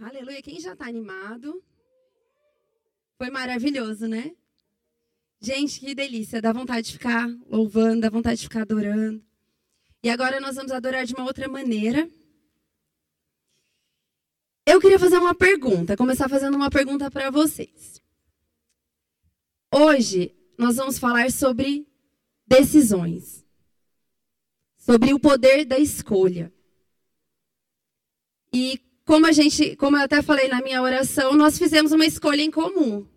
Aleluia. Quem já está animado? Foi maravilhoso, né? Gente, que delícia. Dá vontade de ficar louvando, dá vontade de ficar adorando. E agora nós vamos adorar de uma outra maneira. Eu queria fazer uma pergunta, começar fazendo uma pergunta para vocês. Hoje nós vamos falar sobre decisões. Sobre o poder da escolha. E como a gente, como eu até falei na minha oração, nós fizemos uma escolha em comum,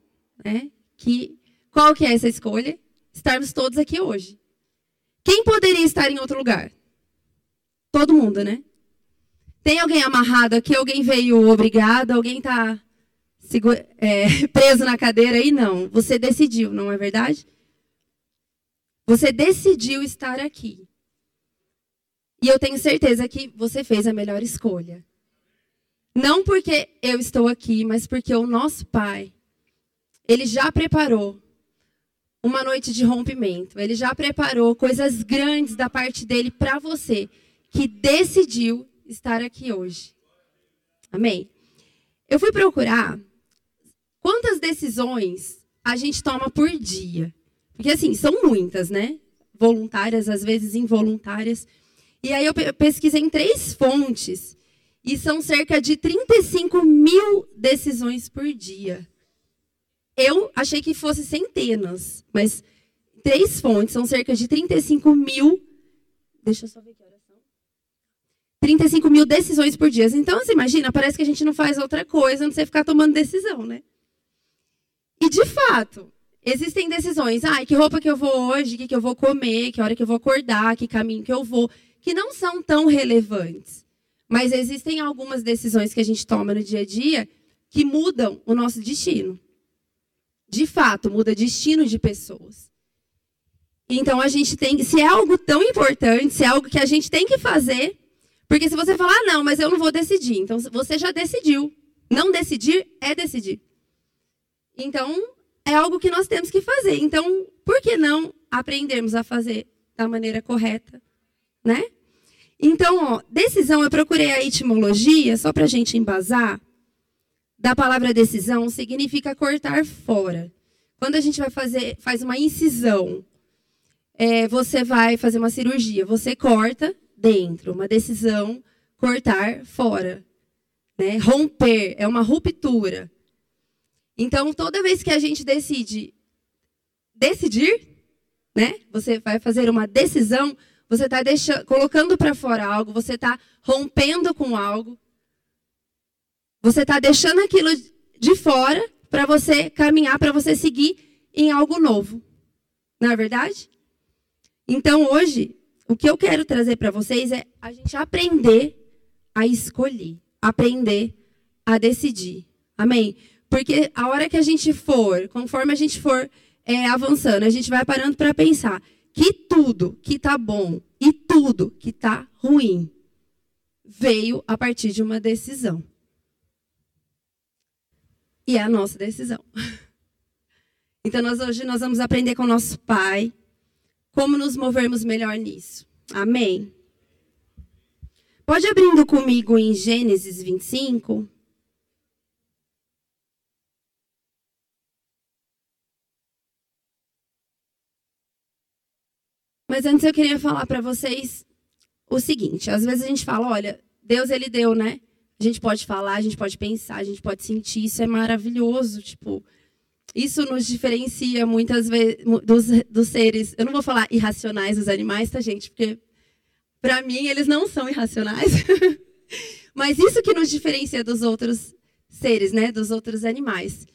né? Que qual que é essa escolha? Estarmos todos aqui hoje. Quem poderia estar em outro lugar? Todo mundo, né? Tem alguém amarrado aqui? Alguém veio obrigado? Alguém está é, preso na cadeira aí? Não. Você decidiu, não é verdade? Você decidiu estar aqui. E eu tenho certeza que você fez a melhor escolha. Não porque eu estou aqui, mas porque o nosso Pai, ele já preparou uma noite de rompimento. Ele já preparou coisas grandes da parte dele para você, que decidiu estar aqui hoje. Amém? Eu fui procurar quantas decisões a gente toma por dia. Porque, assim, são muitas, né? Voluntárias, às vezes involuntárias. E aí eu pesquisei em três fontes e são cerca de 35 mil decisões por dia. Eu achei que fosse centenas, mas três fontes são cerca de 35 mil. Deixa eu só ver que horas são. 35 mil decisões por dia. Então, você imagina, parece que a gente não faz outra coisa, não sei ficar tomando decisão, né? E de fato, existem decisões. Ah, que roupa que eu vou hoje, o que, que eu vou comer, que hora que eu vou acordar, que caminho que eu vou, que não são tão relevantes. Mas existem algumas decisões que a gente toma no dia a dia que mudam o nosso destino. De fato, muda destino de pessoas. Então a gente tem, se é algo tão importante, se é algo que a gente tem que fazer, porque se você falar, ah, não, mas eu não vou decidir, então você já decidiu. Não decidir é decidir. Então, é algo que nós temos que fazer. Então, por que não aprendermos a fazer da maneira correta, né? Então, ó, decisão, eu procurei a etimologia, só para a gente embasar, da palavra decisão, significa cortar fora. Quando a gente vai fazer, faz uma incisão, é, você vai fazer uma cirurgia, você corta dentro, uma decisão, cortar fora. Né? Romper, é uma ruptura. Então, toda vez que a gente decide decidir, né? Você vai fazer uma decisão, você está colocando para fora algo, você está rompendo com algo. Você está deixando aquilo de fora para você caminhar, para você seguir em algo novo. Não é verdade? Então, hoje, o que eu quero trazer para vocês é a gente aprender a escolher, aprender a decidir. Amém? Porque a hora que a gente for, conforme a gente for é, avançando, a gente vai parando para pensar que tudo que está bom e tudo que está ruim veio a partir de uma decisão. E é a nossa decisão. Então, nós, hoje nós vamos aprender com o nosso Pai como nos movermos melhor nisso. Amém? Pode abrindo comigo em Gênesis 25. Mas antes eu queria falar para vocês o seguinte: às vezes a gente fala, olha, Deus ele deu, né? A gente pode falar, a gente pode pensar, a gente pode sentir, isso é maravilhoso, tipo, isso nos diferencia muitas vezes dos, dos seres, eu não vou falar irracionais dos animais, tá, gente? Porque para mim eles não são irracionais. Mas isso que nos diferencia dos outros seres, né, dos outros animais.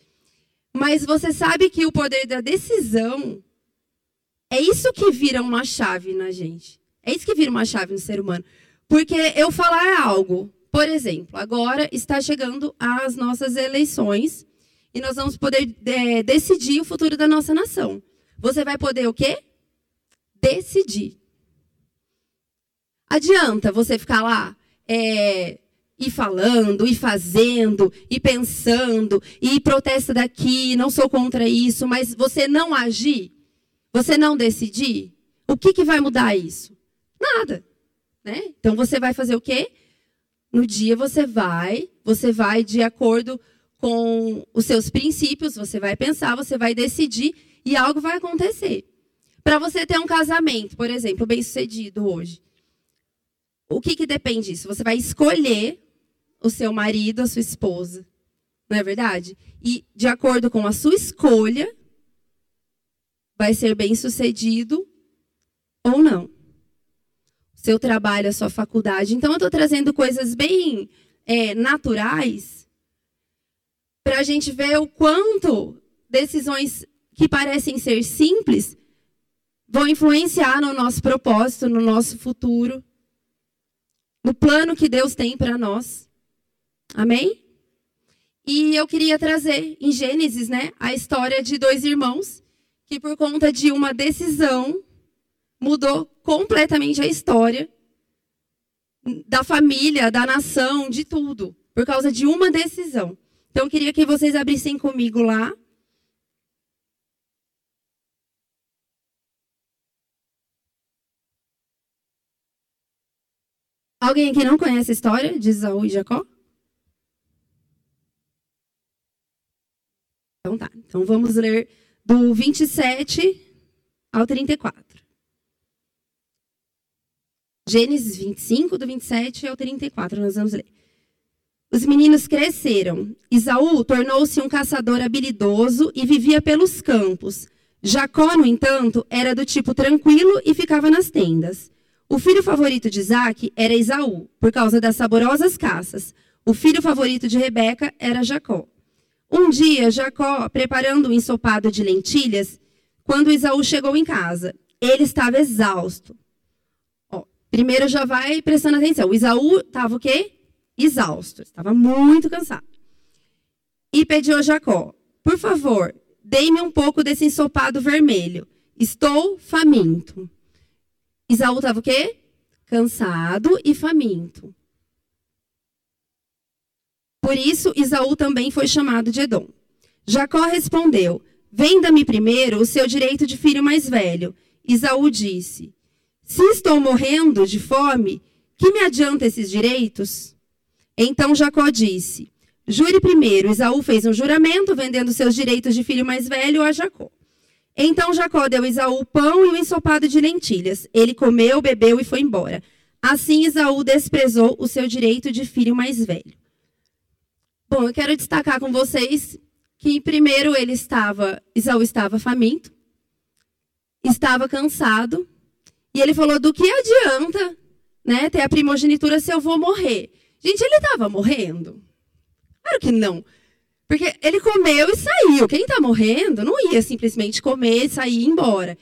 Mas você sabe que o poder da decisão é isso que vira uma chave na gente. É isso que vira uma chave no ser humano. Porque eu falar algo, por exemplo, agora está chegando as nossas eleições e nós vamos poder é, decidir o futuro da nossa nação. Você vai poder o quê? Decidir. Adianta você ficar lá é, e falando, e fazendo, e pensando, e protesta daqui, não sou contra isso, mas você não agir? Você não decidir, o que, que vai mudar isso? Nada. Né? Então você vai fazer o quê? No dia você vai, você vai de acordo com os seus princípios, você vai pensar, você vai decidir e algo vai acontecer. Para você ter um casamento, por exemplo, bem sucedido hoje, o que, que depende disso? Você vai escolher o seu marido, a sua esposa. Não é verdade? E de acordo com a sua escolha, vai ser bem sucedido ou não. Seu trabalho, a sua faculdade. Então, eu estou trazendo coisas bem é, naturais para a gente ver o quanto decisões que parecem ser simples vão influenciar no nosso propósito, no nosso futuro, no plano que Deus tem para nós. Amém? E eu queria trazer em Gênesis, né, a história de dois irmãos que por conta de uma decisão mudou completamente a história da família, da nação, de tudo, por causa de uma decisão. Então eu queria que vocês abrissem comigo lá Alguém aqui não conhece a história de Isaú e Jacó? Então tá. Então vamos ler do 27 ao 34. Gênesis 25, do 27 ao 34, nós vamos ler. Os meninos cresceram. Isaú tornou-se um caçador habilidoso e vivia pelos campos. Jacó, no entanto, era do tipo tranquilo e ficava nas tendas. O filho favorito de Isaac era Esaú, por causa das saborosas caças. O filho favorito de Rebeca era Jacó. Um dia, Jacó, preparando um ensopado de lentilhas, quando Esaú chegou em casa, ele estava exausto. Ó, primeiro já vai prestando atenção. O Esaú estava o quê? Exausto, estava muito cansado. E pediu a Jacó: Por favor, dê-me um pouco desse ensopado vermelho. Estou faminto. Isaú estava o quê? Cansado e faminto. Por isso, Isaú também foi chamado de Edom. Jacó respondeu: Venda-me primeiro o seu direito de filho mais velho. Isaú disse: Se estou morrendo de fome, que me adianta esses direitos? Então Jacó disse: Jure primeiro. Isaú fez um juramento, vendendo seus direitos de filho mais velho a Jacó. Então Jacó deu a Isaú pão e o ensopado de lentilhas. Ele comeu, bebeu e foi embora. Assim Isaú desprezou o seu direito de filho mais velho. Bom, eu quero destacar com vocês que primeiro ele estava, Isaú estava faminto, estava cansado, e ele falou: "Do que adianta, né, ter a primogenitura se eu vou morrer?" Gente, ele estava morrendo? Claro que não. Porque ele comeu e saiu. Quem está morrendo não ia simplesmente comer, sair e ir embora.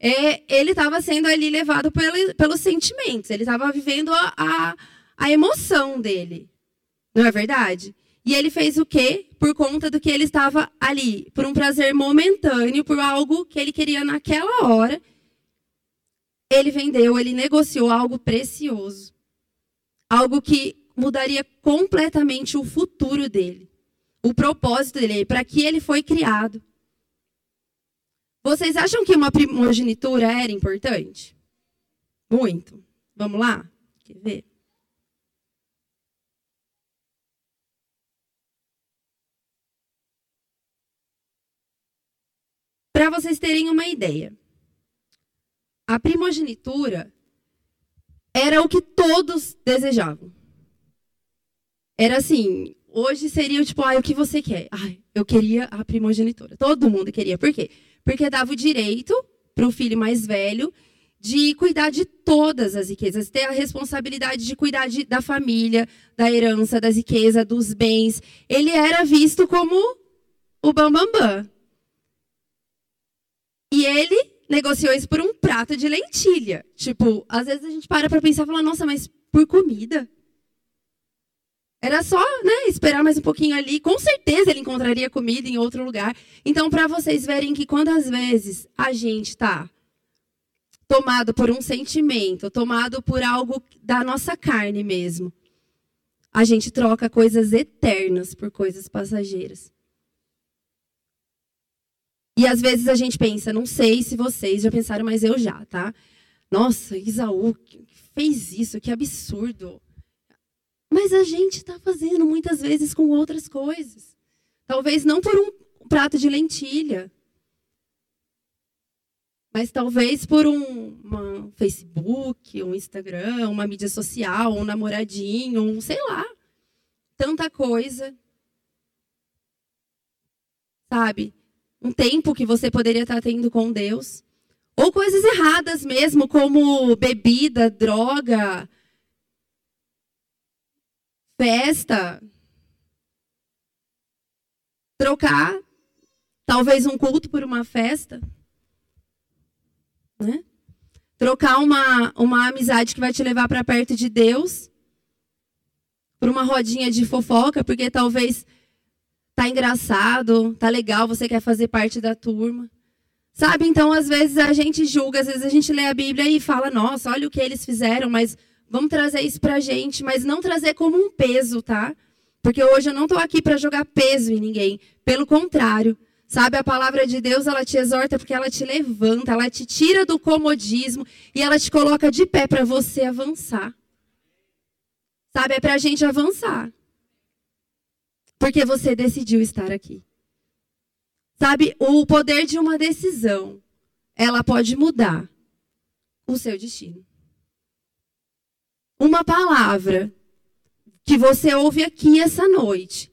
É, ele estava sendo ali levado pelo, pelos sentimentos. Ele estava vivendo a, a, a, emoção dele. Não é verdade? E ele fez o quê? Por conta do que ele estava ali. Por um prazer momentâneo, por algo que ele queria naquela hora. Ele vendeu, ele negociou algo precioso. Algo que mudaria completamente o futuro dele o propósito dele, para que ele foi criado. Vocês acham que uma primogenitura era importante? Muito. Vamos lá? Quer ver? Para vocês terem uma ideia, a primogenitura era o que todos desejavam. Era assim, Hoje seria tipo, ah, o que você quer? Ai, eu queria a primogenitura. Todo mundo queria. Por quê? Porque dava o direito para o filho mais velho de cuidar de todas as riquezas, ter a responsabilidade de cuidar de, da família, da herança, das riquezas, dos bens. Ele era visto como o bambambam. Bam, bam. E ele negociou isso por um prato de lentilha. Tipo, às vezes a gente para para pensar e fala, nossa, mas por comida? Era só né, esperar mais um pouquinho ali. Com certeza ele encontraria comida em outro lugar. Então, para vocês verem que quando às vezes a gente está tomado por um sentimento, tomado por algo da nossa carne mesmo, a gente troca coisas eternas por coisas passageiras. E às vezes a gente pensa, não sei se vocês já pensaram, mas eu já, tá? Nossa, Isaú fez isso, que absurdo. Mas a gente está fazendo muitas vezes com outras coisas. Talvez não por um prato de lentilha, mas talvez por um uma Facebook, um Instagram, uma mídia social, um namoradinho, um sei lá. Tanta coisa. Sabe? Um tempo que você poderia estar tendo com Deus. Ou coisas erradas mesmo, como bebida, droga, festa. Trocar talvez um culto por uma festa. Né? Trocar uma, uma amizade que vai te levar para perto de Deus por uma rodinha de fofoca, porque talvez tá engraçado, tá legal, você quer fazer parte da turma. Sabe? Então, às vezes a gente julga, às vezes a gente lê a Bíblia e fala: "Nossa, olha o que eles fizeram", mas vamos trazer isso pra gente, mas não trazer como um peso, tá? Porque hoje eu não estou aqui para jogar peso em ninguém. Pelo contrário, Sabe, a palavra de Deus, ela te exorta porque ela te levanta, ela te tira do comodismo e ela te coloca de pé para você avançar. Sabe, é para a gente avançar. Porque você decidiu estar aqui. Sabe, o poder de uma decisão, ela pode mudar o seu destino. Uma palavra que você ouve aqui essa noite,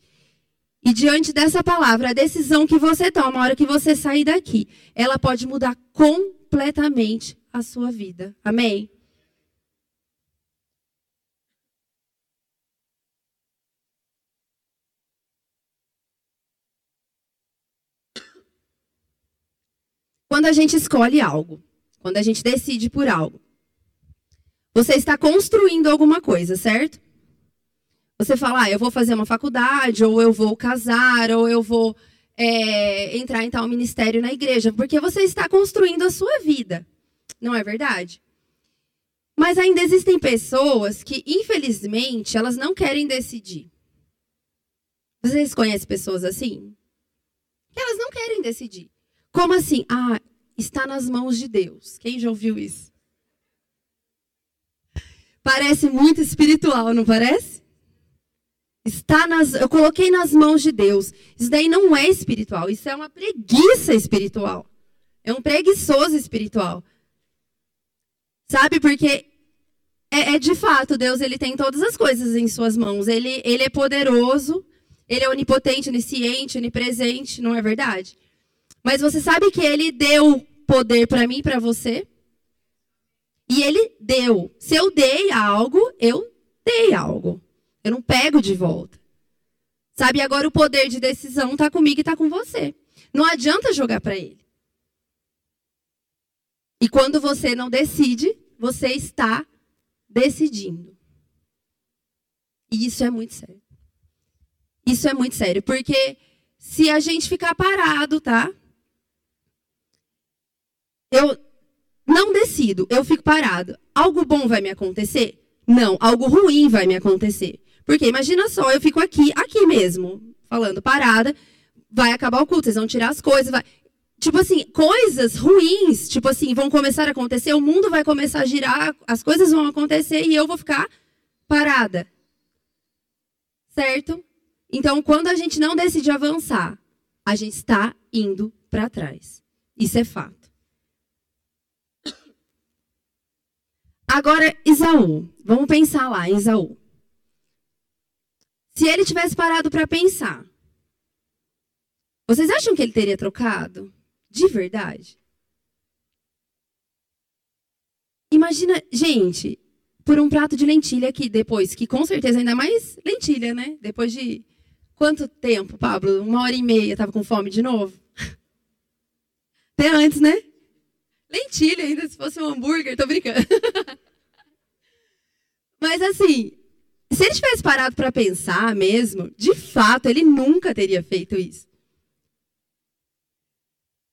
e diante dessa palavra, a decisão que você toma, a hora que você sair daqui, ela pode mudar completamente a sua vida. Amém? Quando a gente escolhe algo, quando a gente decide por algo, você está construindo alguma coisa, certo? Você fala, ah, eu vou fazer uma faculdade, ou eu vou casar, ou eu vou é, entrar em tal ministério na igreja, porque você está construindo a sua vida. Não é verdade? Mas ainda existem pessoas que, infelizmente, elas não querem decidir. Vocês conhecem pessoas assim? Elas não querem decidir. Como assim? Ah, está nas mãos de Deus. Quem já ouviu isso? Parece muito espiritual, não parece? Está nas, eu coloquei nas mãos de Deus. Isso daí não é espiritual, isso é uma preguiça espiritual. É um preguiçoso espiritual. Sabe? Porque é, é, de fato, Deus ele tem todas as coisas em suas mãos. Ele, ele é poderoso, ele é onipotente, onisciente, onipresente, não é verdade? Mas você sabe que ele deu poder para mim e para você? E ele deu. Se eu dei algo, eu dei algo. Eu não pego de volta. Sabe, agora o poder de decisão está comigo e está com você. Não adianta jogar para ele. E quando você não decide, você está decidindo. E isso é muito sério. Isso é muito sério, porque se a gente ficar parado, tá? Eu não decido, eu fico parado. Algo bom vai me acontecer? Não, algo ruim vai me acontecer. Porque imagina só, eu fico aqui, aqui mesmo, falando parada, vai acabar o culto, vocês vão tirar as coisas, vai... Tipo assim, coisas ruins, tipo assim, vão começar a acontecer, o mundo vai começar a girar, as coisas vão acontecer e eu vou ficar parada. Certo? Então, quando a gente não decide avançar, a gente está indo para trás. Isso é fato. Agora, Isaú. Vamos pensar lá, Isaú. Se ele tivesse parado para pensar, vocês acham que ele teria trocado? De verdade? Imagina, gente, por um prato de lentilha aqui depois, que com certeza ainda mais lentilha, né? Depois de quanto tempo, Pablo? Uma hora e meia, tava com fome de novo? Até antes, né? Lentilha ainda, se fosse um hambúrguer, tô brincando. Mas assim, se ele tivesse parado para pensar mesmo, de fato, ele nunca teria feito isso.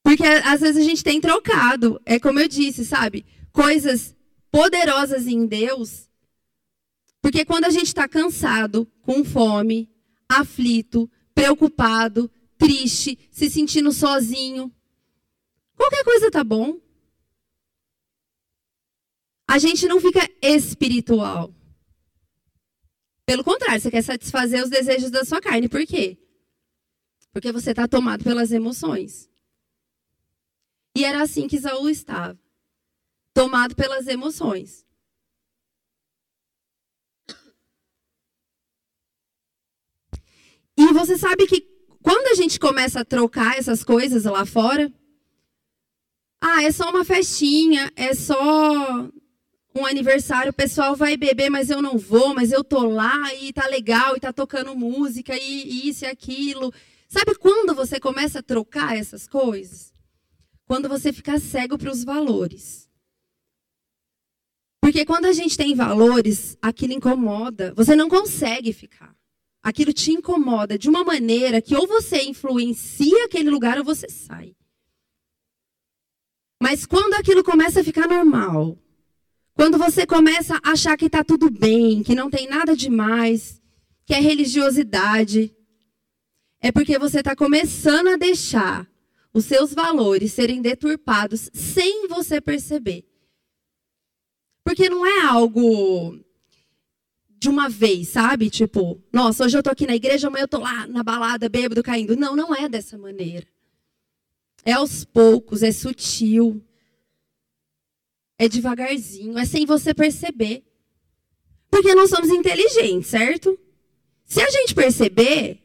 Porque às vezes a gente tem trocado, é como eu disse, sabe? Coisas poderosas em Deus. Porque quando a gente está cansado, com fome, aflito, preocupado, triste, se sentindo sozinho, qualquer coisa tá bom. A gente não fica espiritual. Pelo contrário, você quer satisfazer os desejos da sua carne. Por quê? Porque você está tomado pelas emoções. E era assim que Saul estava tomado pelas emoções. E você sabe que quando a gente começa a trocar essas coisas lá fora, ah, é só uma festinha, é só um aniversário, o pessoal vai beber, mas eu não vou, mas eu tô lá e tá legal e tá tocando música e, isso e aquilo. Sabe quando você começa a trocar essas coisas? Quando você fica cego para os valores. Porque quando a gente tem valores, aquilo incomoda. Você não consegue ficar. Aquilo te incomoda de uma maneira que ou você influencia aquele lugar ou você sai. Mas quando aquilo começa a ficar normal, quando você começa a achar que está tudo bem, que não tem nada demais, que é religiosidade, é porque você está começando a deixar os seus valores serem deturpados sem você perceber. Porque não é algo de uma vez, sabe? Tipo, nossa, hoje eu tô aqui na igreja, amanhã eu tô lá na balada, bêbado, caindo. Não, não é dessa maneira. É aos poucos, é sutil. É devagarzinho, é sem você perceber. Porque nós somos inteligentes, certo? Se a gente perceber,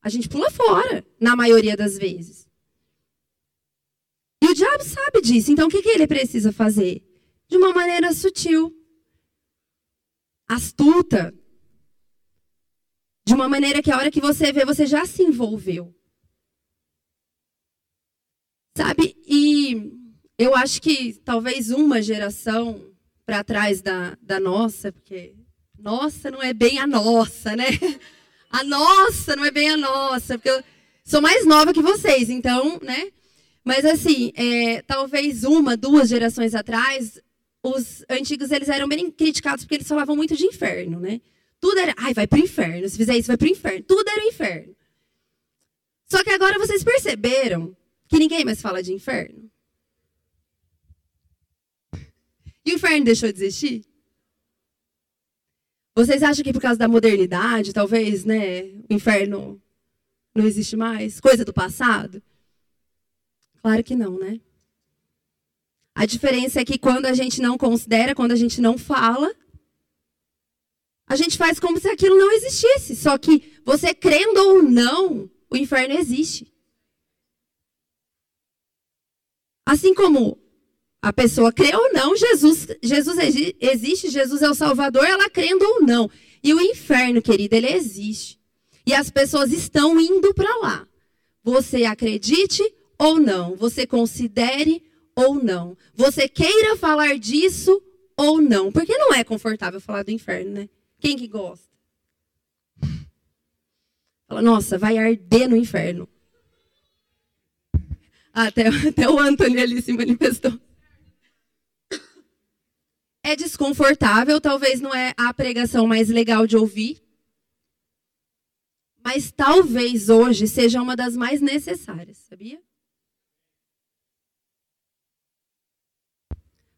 a gente pula fora, na maioria das vezes. E o diabo sabe disso, então o que, que ele precisa fazer? De uma maneira sutil astuta, de uma maneira que a hora que você vê, você já se envolveu. Sabe? E eu acho que talvez uma geração para trás da, da nossa, porque nossa não é bem a nossa, né? A nossa não é bem a nossa, porque eu sou mais nova que vocês, então, né? Mas assim, é, talvez uma, duas gerações atrás, os antigos eles eram bem criticados porque eles falavam muito de inferno, né? Tudo era, ai, vai pro inferno, se fizer isso vai pro inferno. Tudo era o inferno. Só que agora vocês perceberam que ninguém mais fala de inferno? E o inferno deixou de existir? Vocês acham que por causa da modernidade, talvez, né, o inferno não existe mais? Coisa do passado? Claro que não, né? A diferença é que quando a gente não considera, quando a gente não fala, a gente faz como se aquilo não existisse. Só que você crendo ou não, o inferno existe. Assim como a pessoa crê ou não, Jesus, Jesus existe, Jesus é o Salvador, ela crendo ou não. E o inferno, querida, ele existe. E as pessoas estão indo para lá. Você acredite ou não, você considere ou não. Você queira falar disso ou não. Porque não é confortável falar do inferno, né? Quem que gosta? Fala, nossa, vai arder no inferno. Até, até o Antônio ali se manifestou. É desconfortável, talvez não é a pregação mais legal de ouvir. Mas talvez hoje seja uma das mais necessárias, sabia?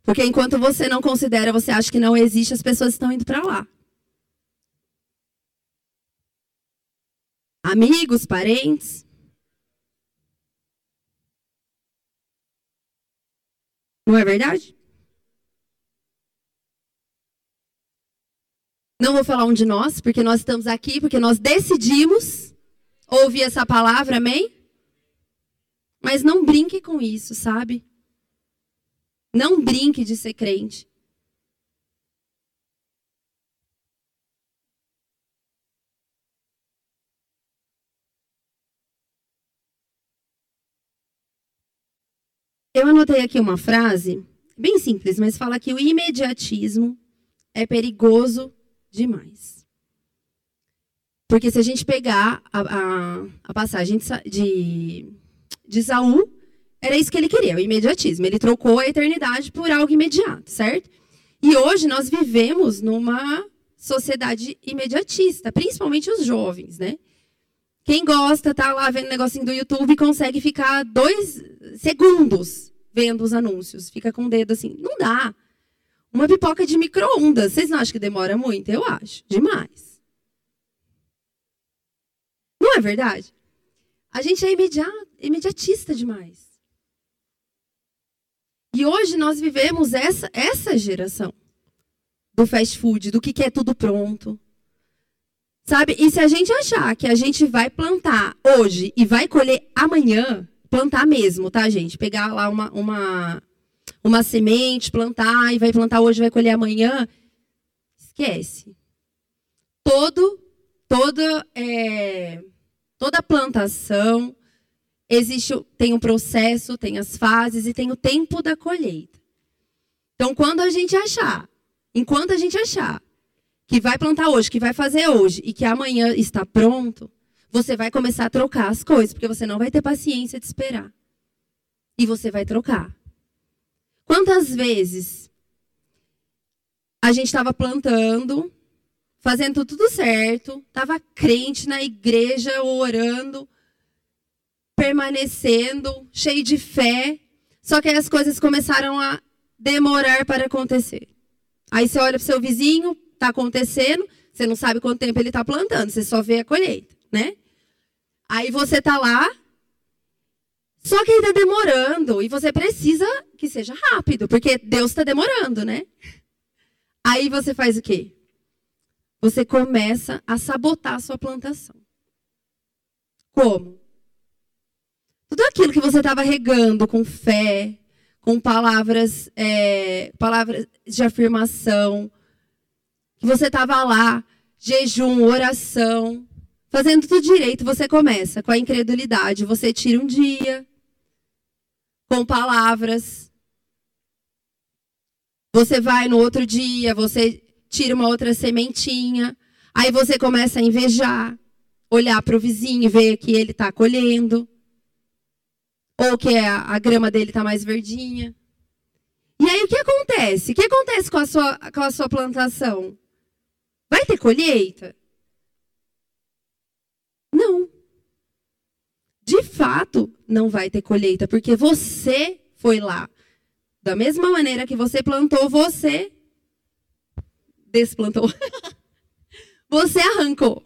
Porque enquanto você não considera, você acha que não existe, as pessoas estão indo para lá. Amigos, parentes. Não é verdade? Não vou falar um de nós, porque nós estamos aqui, porque nós decidimos ouvir essa palavra, amém? Mas não brinque com isso, sabe? Não brinque de ser crente. Eu anotei aqui uma frase, bem simples, mas fala que o imediatismo é perigoso demais. Porque se a gente pegar a, a, a passagem de, de, Saul, era isso que ele queria, o imediatismo. Ele trocou a eternidade por algo imediato, certo? E hoje nós vivemos numa sociedade imediatista, principalmente os jovens, né? Quem gosta, tá lá vendo negocinho do YouTube e consegue ficar dois segundos vendo os anúncios, fica com o dedo assim. Não dá. Uma pipoca de micro-ondas. Vocês não acham que demora muito? Eu acho. Demais. Não é verdade? A gente é imediatista demais. E hoje nós vivemos essa, essa geração do fast food, do que quer tudo pronto. Sabe? E se a gente achar que a gente vai plantar hoje e vai colher amanhã, plantar mesmo, tá, gente? Pegar lá uma, uma, uma semente, plantar e vai plantar hoje, vai colher amanhã, esquece. Todo, toda, é, toda plantação existe, tem um processo, tem as fases e tem o tempo da colheita. Então, quando a gente achar, enquanto a gente achar que vai plantar hoje, que vai fazer hoje e que amanhã está pronto, você vai começar a trocar as coisas, porque você não vai ter paciência de esperar. E você vai trocar. Quantas vezes a gente estava plantando, fazendo tudo certo, estava crente na igreja, orando, permanecendo, cheio de fé, só que aí as coisas começaram a demorar para acontecer. Aí você olha para o seu vizinho, está acontecendo, você não sabe quanto tempo ele está plantando, você só vê a colheita, né? Aí você está lá, só que está demorando e você precisa que seja rápido, porque Deus está demorando, né? Aí você faz o quê? Você começa a sabotar a sua plantação. Como? Tudo aquilo que você estava regando com fé, com palavras, é, palavras de afirmação, que você estava lá, jejum, oração, fazendo tudo direito, você começa com a incredulidade. Você tira um dia com palavras. Você vai no outro dia, você tira uma outra sementinha. Aí você começa a invejar, olhar para o vizinho, ver que ele está colhendo. Ou que a, a grama dele está mais verdinha. E aí o que acontece? O que acontece com a sua, com a sua plantação? Vai ter colheita? Não. De fato, não vai ter colheita, porque você foi lá. Da mesma maneira que você plantou, você desplantou. você arrancou.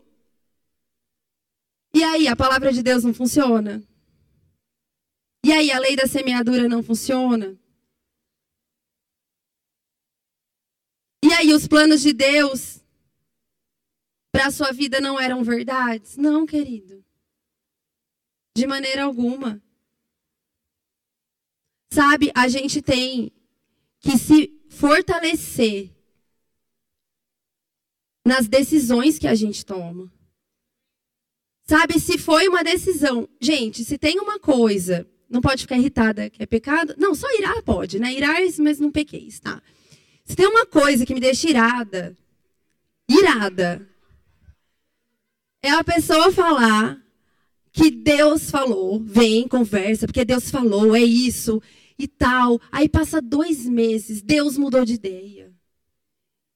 E aí, a palavra de Deus não funciona? E aí, a lei da semeadura não funciona? E aí, os planos de Deus para a sua vida não eram verdades? Não, querido. De maneira alguma. Sabe, a gente tem que se fortalecer nas decisões que a gente toma. Sabe, se foi uma decisão. Gente, se tem uma coisa, não pode ficar irritada que é pecado. Não, só irar pode, né? Irar, mas não pequeis, tá? Se tem uma coisa que me deixa irada, irada, é a pessoa falar que Deus falou, vem, conversa, porque Deus falou, é isso e tal. Aí passa dois meses, Deus mudou de ideia.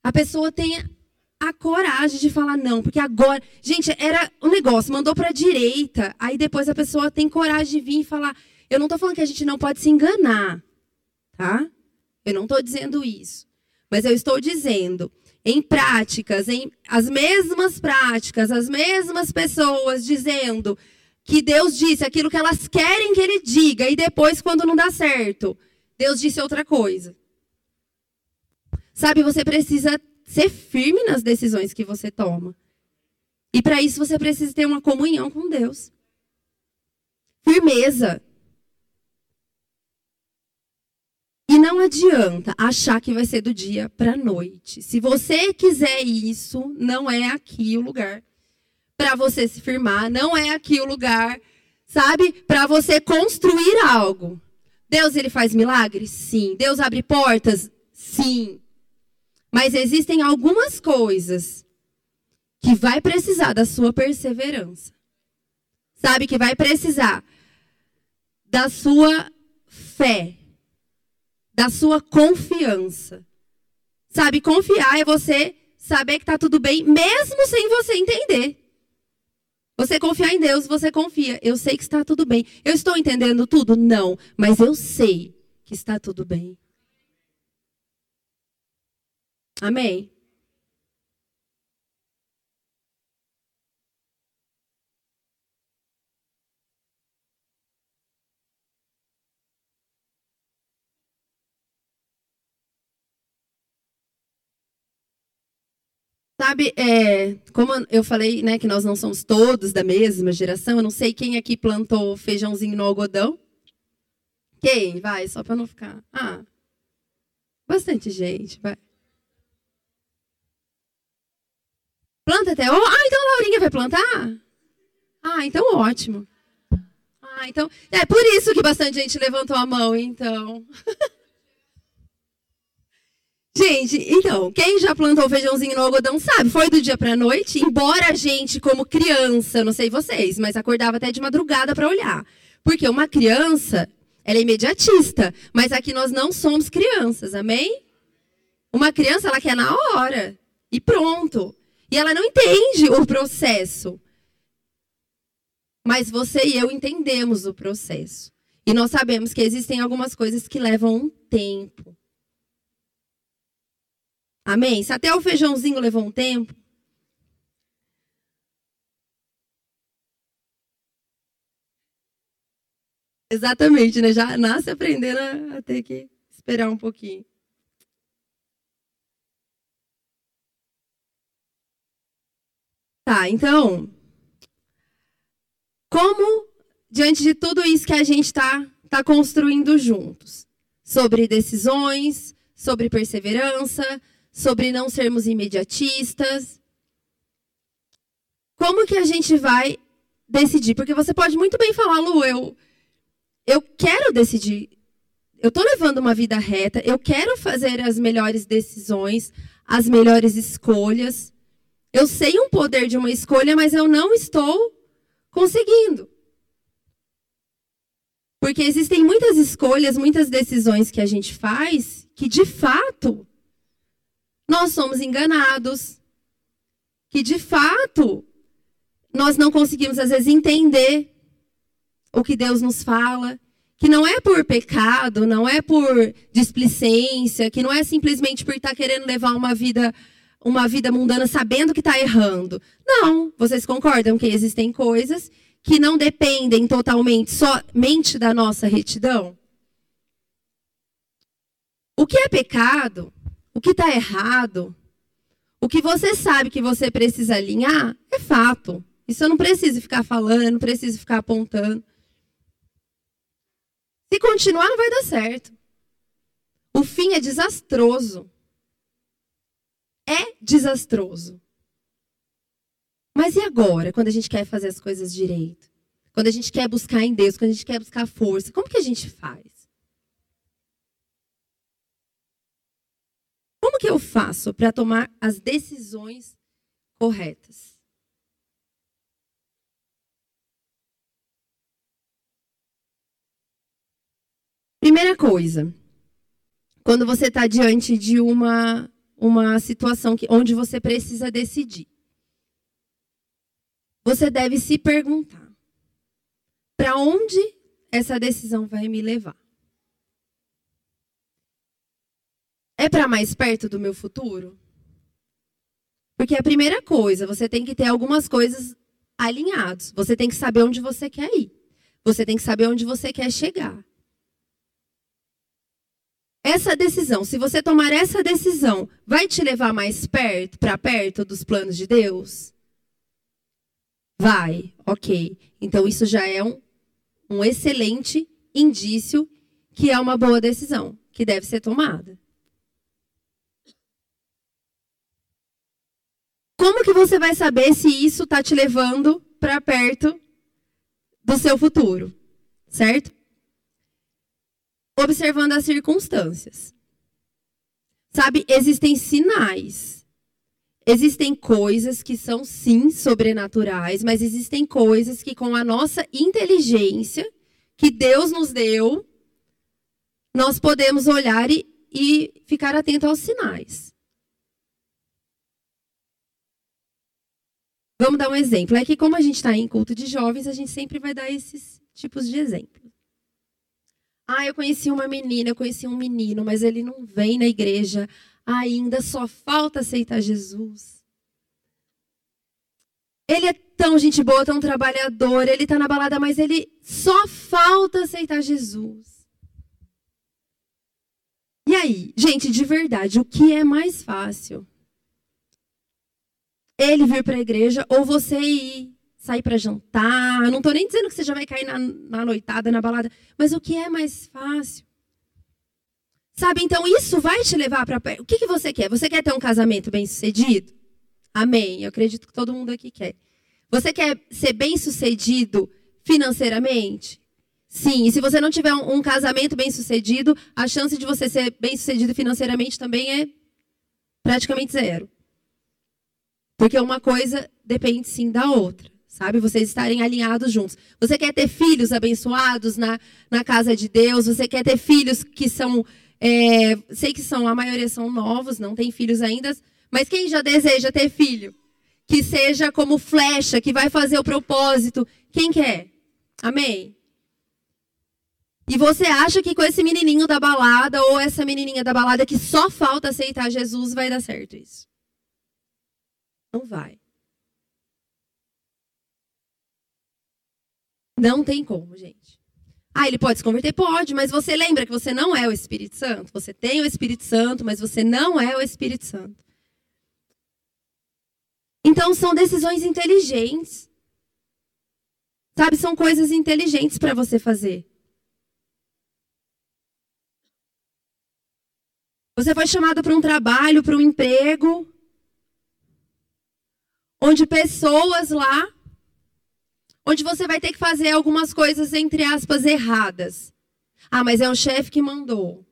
A pessoa tem a coragem de falar não, porque agora, gente, era um negócio, mandou para direita, aí depois a pessoa tem coragem de vir e falar, eu não estou falando que a gente não pode se enganar, tá? Eu não estou dizendo isso, mas eu estou dizendo em práticas, em as mesmas práticas, as mesmas pessoas dizendo que Deus disse aquilo que elas querem que ele diga e depois quando não dá certo, Deus disse outra coisa. Sabe, você precisa ser firme nas decisões que você toma. E para isso você precisa ter uma comunhão com Deus. Firmeza. E não adianta achar que vai ser do dia para a noite. Se você quiser isso, não é aqui o lugar para você se firmar, não é aqui o lugar, sabe, para você construir algo. Deus ele faz milagres? Sim. Deus abre portas? Sim. Mas existem algumas coisas que vai precisar da sua perseverança. Sabe que vai precisar da sua fé da sua confiança. Sabe, confiar é você saber que está tudo bem, mesmo sem você entender. Você confiar em Deus, você confia. Eu sei que está tudo bem. Eu estou entendendo tudo? Não, mas eu sei que está tudo bem. Amém? Sabe, é, como eu falei, né, que nós não somos todos da mesma geração, eu não sei quem aqui plantou feijãozinho no algodão. Quem? Vai, só para não ficar. Ah, bastante gente, vai. Planta até. Oh, ah, então a Laurinha vai plantar? Ah, então ótimo. Ah, então. É por isso que bastante gente levantou a mão, então. Gente, então, quem já plantou feijãozinho no algodão sabe, foi do dia pra noite, embora a gente, como criança, não sei vocês, mas acordava até de madrugada para olhar. Porque uma criança, ela é imediatista, mas aqui nós não somos crianças, amém? Uma criança, ela quer na hora, e pronto. E ela não entende o processo. Mas você e eu entendemos o processo. E nós sabemos que existem algumas coisas que levam um tempo. Amém? Se até o feijãozinho levou um tempo. Exatamente, né? Já nasce aprendendo a ter que esperar um pouquinho. Tá, então, como diante de tudo isso que a gente está tá construindo juntos, sobre decisões, sobre perseverança, sobre não sermos imediatistas. Como que a gente vai decidir? Porque você pode muito bem falar, Lu, eu, eu quero decidir. Eu estou levando uma vida reta, eu quero fazer as melhores decisões, as melhores escolhas. Eu sei um poder de uma escolha, mas eu não estou conseguindo. Porque existem muitas escolhas, muitas decisões que a gente faz que, de fato, nós somos enganados. Que de fato nós não conseguimos às vezes entender o que Deus nos fala, que não é por pecado, não é por displicência, que não é simplesmente por estar querendo levar uma vida uma vida mundana sabendo que está errando. Não, vocês concordam que existem coisas que não dependem totalmente somente da nossa retidão? O que é pecado o que está errado, o que você sabe que você precisa alinhar, é fato. Isso eu não preciso ficar falando, eu não preciso ficar apontando. Se continuar, não vai dar certo. O fim é desastroso. É desastroso. Mas e agora, quando a gente quer fazer as coisas direito? Quando a gente quer buscar em Deus, quando a gente quer buscar força, como que a gente faz? Como que eu faço para tomar as decisões corretas? Primeira coisa, quando você está diante de uma, uma situação que, onde você precisa decidir, você deve se perguntar: para onde essa decisão vai me levar? É para mais perto do meu futuro? Porque a primeira coisa, você tem que ter algumas coisas alinhadas. Você tem que saber onde você quer ir. Você tem que saber onde você quer chegar. Essa decisão, se você tomar essa decisão, vai te levar mais perto, para perto dos planos de Deus? Vai, ok. Então isso já é um, um excelente indício que é uma boa decisão, que deve ser tomada. Como que você vai saber se isso está te levando para perto do seu futuro? Certo? Observando as circunstâncias. Sabe, existem sinais. Existem coisas que são sim sobrenaturais, mas existem coisas que com a nossa inteligência que Deus nos deu, nós podemos olhar e, e ficar atento aos sinais. Vamos dar um exemplo. É que como a gente está em culto de jovens, a gente sempre vai dar esses tipos de exemplos. Ah, eu conheci uma menina, eu conheci um menino, mas ele não vem na igreja ainda só falta aceitar Jesus. Ele é tão gente boa, tão trabalhador, ele está na balada, mas ele só falta aceitar Jesus. E aí, gente, de verdade, o que é mais fácil? Ele vir para a igreja ou você ir sair para jantar? Eu não estou nem dizendo que você já vai cair na, na noitada, na balada, mas o que é mais fácil? Sabe, então isso vai te levar para perto. O que, que você quer? Você quer ter um casamento bem sucedido? Amém. Eu acredito que todo mundo aqui quer. Você quer ser bem sucedido financeiramente? Sim. E se você não tiver um, um casamento bem sucedido, a chance de você ser bem sucedido financeiramente também é praticamente zero. Porque uma coisa depende sim da outra, sabe? Vocês estarem alinhados juntos. Você quer ter filhos abençoados na, na casa de Deus? Você quer ter filhos que são é, sei que são, a maioria são novos, não tem filhos ainda, mas quem já deseja ter filho? Que seja como flecha, que vai fazer o propósito. Quem quer? Amém? E você acha que com esse menininho da balada ou essa menininha da balada que só falta aceitar Jesus vai dar certo isso? Não vai. Não tem como, gente. Ah, ele pode se converter? Pode, mas você lembra que você não é o Espírito Santo? Você tem o Espírito Santo, mas você não é o Espírito Santo. Então são decisões inteligentes. Sabe, são coisas inteligentes para você fazer. Você foi chamado para um trabalho, para um emprego, onde pessoas lá onde você vai ter que fazer algumas coisas, entre aspas, erradas. Ah, mas é o chefe que mandou.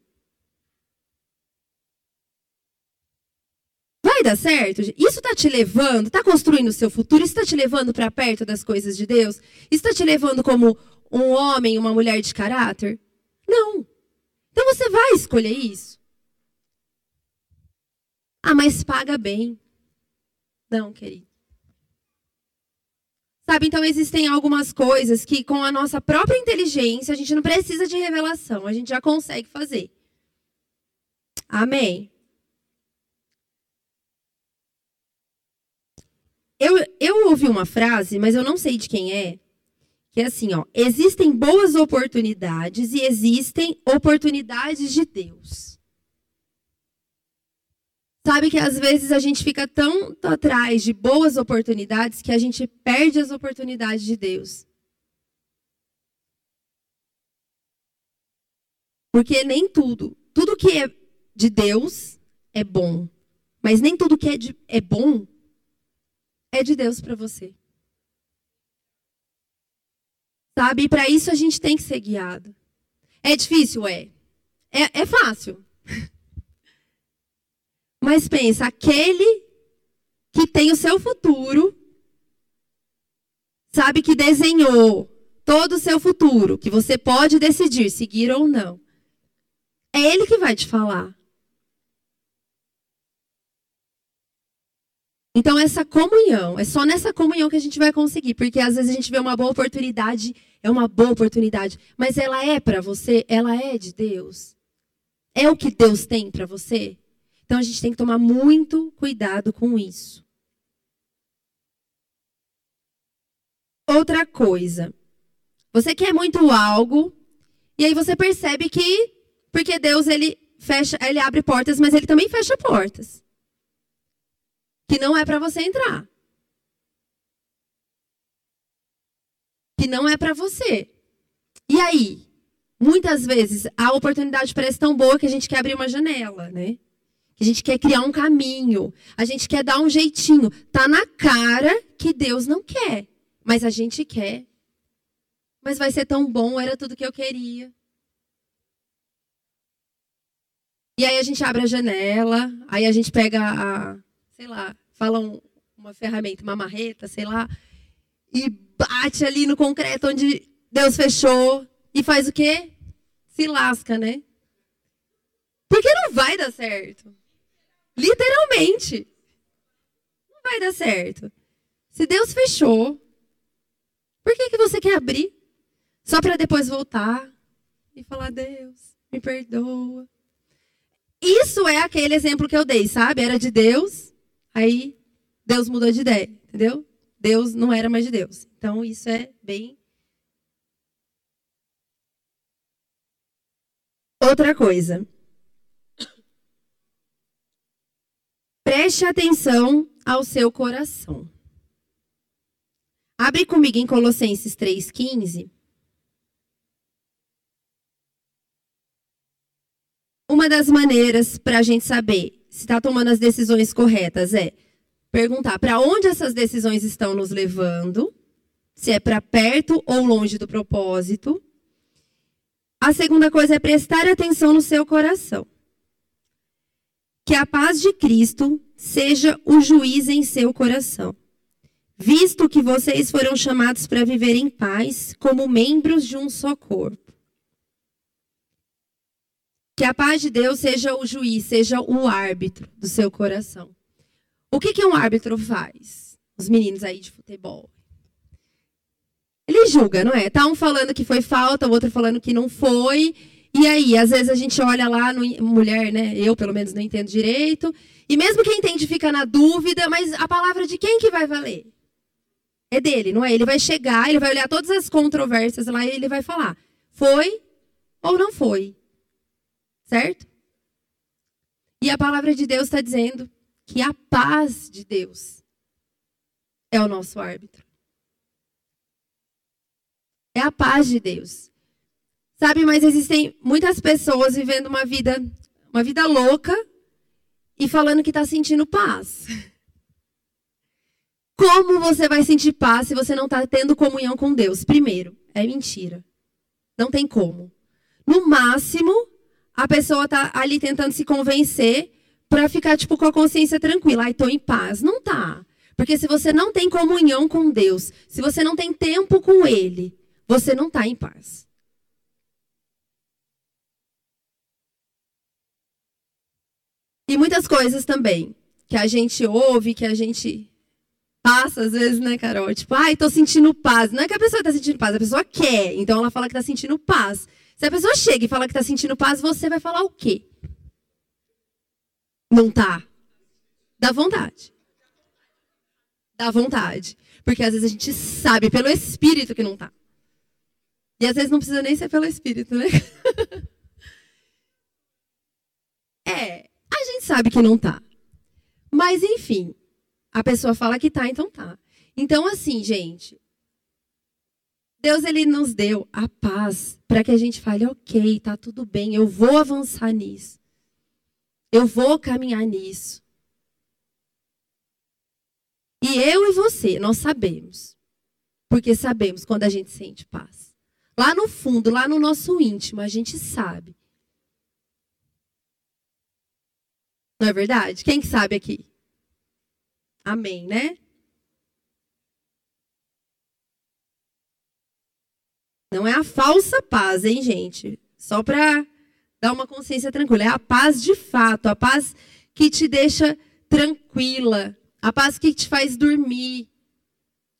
Vai dar certo? Isso está te levando, está construindo o seu futuro? Isso está te levando para perto das coisas de Deus? Isso está te levando como um homem, uma mulher de caráter? Não. Então você vai escolher isso? Ah, mas paga bem. Não, querido. Sabe, então existem algumas coisas que com a nossa própria inteligência a gente não precisa de revelação, a gente já consegue fazer. Amém. Eu, eu ouvi uma frase, mas eu não sei de quem é, que é assim, ó, existem boas oportunidades e existem oportunidades de Deus. Sabe que às vezes a gente fica tão atrás de boas oportunidades que a gente perde as oportunidades de Deus. Porque nem tudo, tudo que é de Deus é bom, mas nem tudo que é, de, é bom é de Deus para você. Sabe? E para isso a gente tem que ser guiado. É difícil? É. É, é fácil. Mas pensa, aquele que tem o seu futuro, sabe que desenhou todo o seu futuro, que você pode decidir seguir ou não. É ele que vai te falar. Então, essa comunhão, é só nessa comunhão que a gente vai conseguir, porque às vezes a gente vê uma boa oportunidade, é uma boa oportunidade, mas ela é para você, ela é de Deus. É o que Deus tem para você? Então a gente tem que tomar muito cuidado com isso. Outra coisa. Você quer muito algo e aí você percebe que porque Deus ele fecha, ele abre portas, mas ele também fecha portas. Que não é para você entrar. Que não é para você. E aí, muitas vezes a oportunidade parece tão boa que a gente quer abrir uma janela, né? A gente quer criar um caminho. A gente quer dar um jeitinho. Tá na cara que Deus não quer. Mas a gente quer. Mas vai ser tão bom, era tudo que eu queria. E aí a gente abre a janela, aí a gente pega a, sei lá, fala um, uma ferramenta, uma marreta, sei lá, e bate ali no concreto onde Deus fechou e faz o quê? Se lasca, né? Porque não vai dar certo. Literalmente. Não vai dar certo. Se Deus fechou, por que, que você quer abrir? Só para depois voltar e falar: Deus, me perdoa. Isso é aquele exemplo que eu dei, sabe? Era de Deus, aí Deus mudou de ideia, entendeu? Deus não era mais de Deus. Então isso é bem. Outra coisa. Preste atenção ao seu coração. Abre comigo em Colossenses 3,15. Uma das maneiras para a gente saber se está tomando as decisões corretas é perguntar para onde essas decisões estão nos levando, se é para perto ou longe do propósito. A segunda coisa é prestar atenção no seu coração. Que a paz de Cristo seja o juiz em seu coração, visto que vocês foram chamados para viver em paz como membros de um só corpo. Que a paz de Deus seja o juiz, seja o árbitro do seu coração. O que, que um árbitro faz? Os meninos aí de futebol. Ele julga, não é? Tá um falando que foi falta, o outro falando que não foi. E aí, às vezes a gente olha lá, no, mulher, né? Eu, pelo menos, não entendo direito. E mesmo quem entende fica na dúvida, mas a palavra de quem que vai valer? É dele, não é? Ele vai chegar, ele vai olhar todas as controvérsias lá e ele vai falar: foi ou não foi? Certo? E a palavra de Deus está dizendo que a paz de Deus é o nosso árbitro. É a paz de Deus. Sabe, mas existem muitas pessoas vivendo uma vida, uma vida louca e falando que está sentindo paz. Como você vai sentir paz se você não está tendo comunhão com Deus? Primeiro, é mentira. Não tem como. No máximo, a pessoa tá ali tentando se convencer para ficar tipo com a consciência tranquila, ai, tô em paz. Não tá. Porque se você não tem comunhão com Deus, se você não tem tempo com ele, você não tá em paz. E muitas coisas também que a gente ouve, que a gente passa às vezes, né, Carol? Tipo, ai, tô sentindo paz. Não é que a pessoa tá sentindo paz, a pessoa quer. Então ela fala que tá sentindo paz. Se a pessoa chega e fala que está sentindo paz, você vai falar o quê? Não tá. Dá vontade. Dá vontade. Porque às vezes a gente sabe pelo espírito que não tá. E às vezes não precisa nem ser pelo espírito, né? é, sabe que não tá. Mas enfim, a pessoa fala que tá, então tá. Então assim, gente, Deus ele nos deu a paz para que a gente fale, ok, tá tudo bem, eu vou avançar nisso. Eu vou caminhar nisso. E eu e você, nós sabemos. Porque sabemos quando a gente sente paz. Lá no fundo, lá no nosso íntimo, a gente sabe. Não é verdade? Quem que sabe aqui? Amém, né? Não é a falsa paz, hein, gente? Só para dar uma consciência tranquila. É a paz de fato, a paz que te deixa tranquila, a paz que te faz dormir,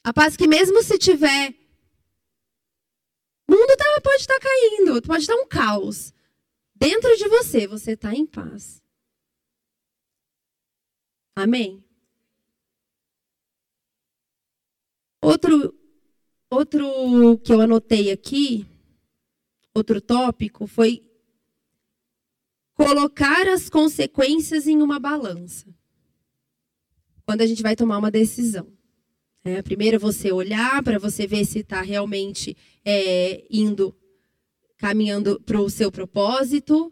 a paz que mesmo se tiver o mundo tá, pode estar tá caindo, pode estar um caos. Dentro de você, você está em paz. Amém? Outro Outro que eu anotei aqui, outro tópico, foi colocar as consequências em uma balança. Quando a gente vai tomar uma decisão. É, primeiro você olhar para você ver se está realmente é, indo, caminhando para o seu propósito.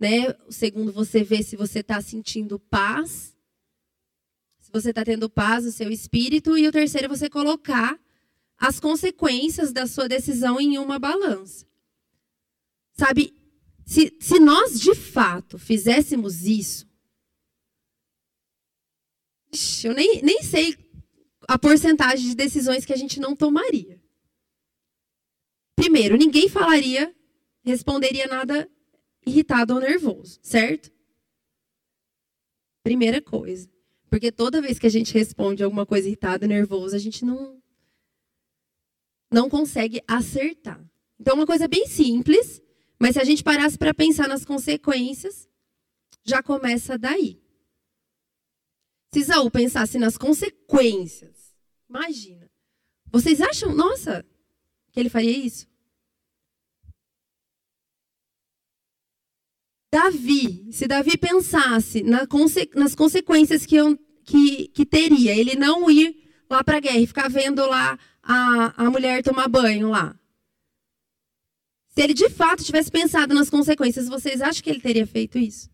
Né? Segundo, você ver se você está sentindo paz. Se você está tendo paz no seu espírito. E o terceiro, você colocar as consequências da sua decisão em uma balança. Sabe, se, se nós de fato fizéssemos isso, eu nem, nem sei a porcentagem de decisões que a gente não tomaria. Primeiro, ninguém falaria, responderia nada irritado ou nervoso, certo? Primeira coisa. Porque toda vez que a gente responde alguma coisa irritado ou nervoso, a gente não, não consegue acertar. Então, é uma coisa bem simples, mas se a gente parasse para pensar nas consequências, já começa daí. Se Isaú pensasse nas consequências, imagina. Vocês acham, nossa, que ele faria isso? Davi, se Davi pensasse nas consequências que, eu, que, que teria, ele não ir lá para a guerra e ficar vendo lá a, a mulher tomar banho lá. Se ele de fato tivesse pensado nas consequências, vocês acham que ele teria feito isso?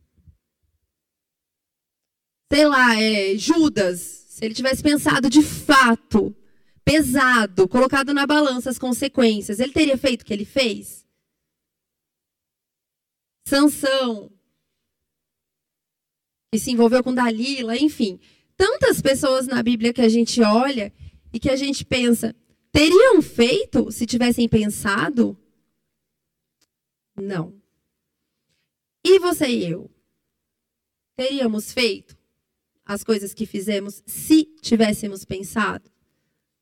Sei lá, é, Judas, se ele tivesse pensado de fato, pesado, colocado na balança as consequências, ele teria feito o que ele fez? Sansão, que se envolveu com Dalila, enfim. Tantas pessoas na Bíblia que a gente olha e que a gente pensa, teriam feito se tivessem pensado? Não. E você e eu? Teríamos feito as coisas que fizemos se tivéssemos pensado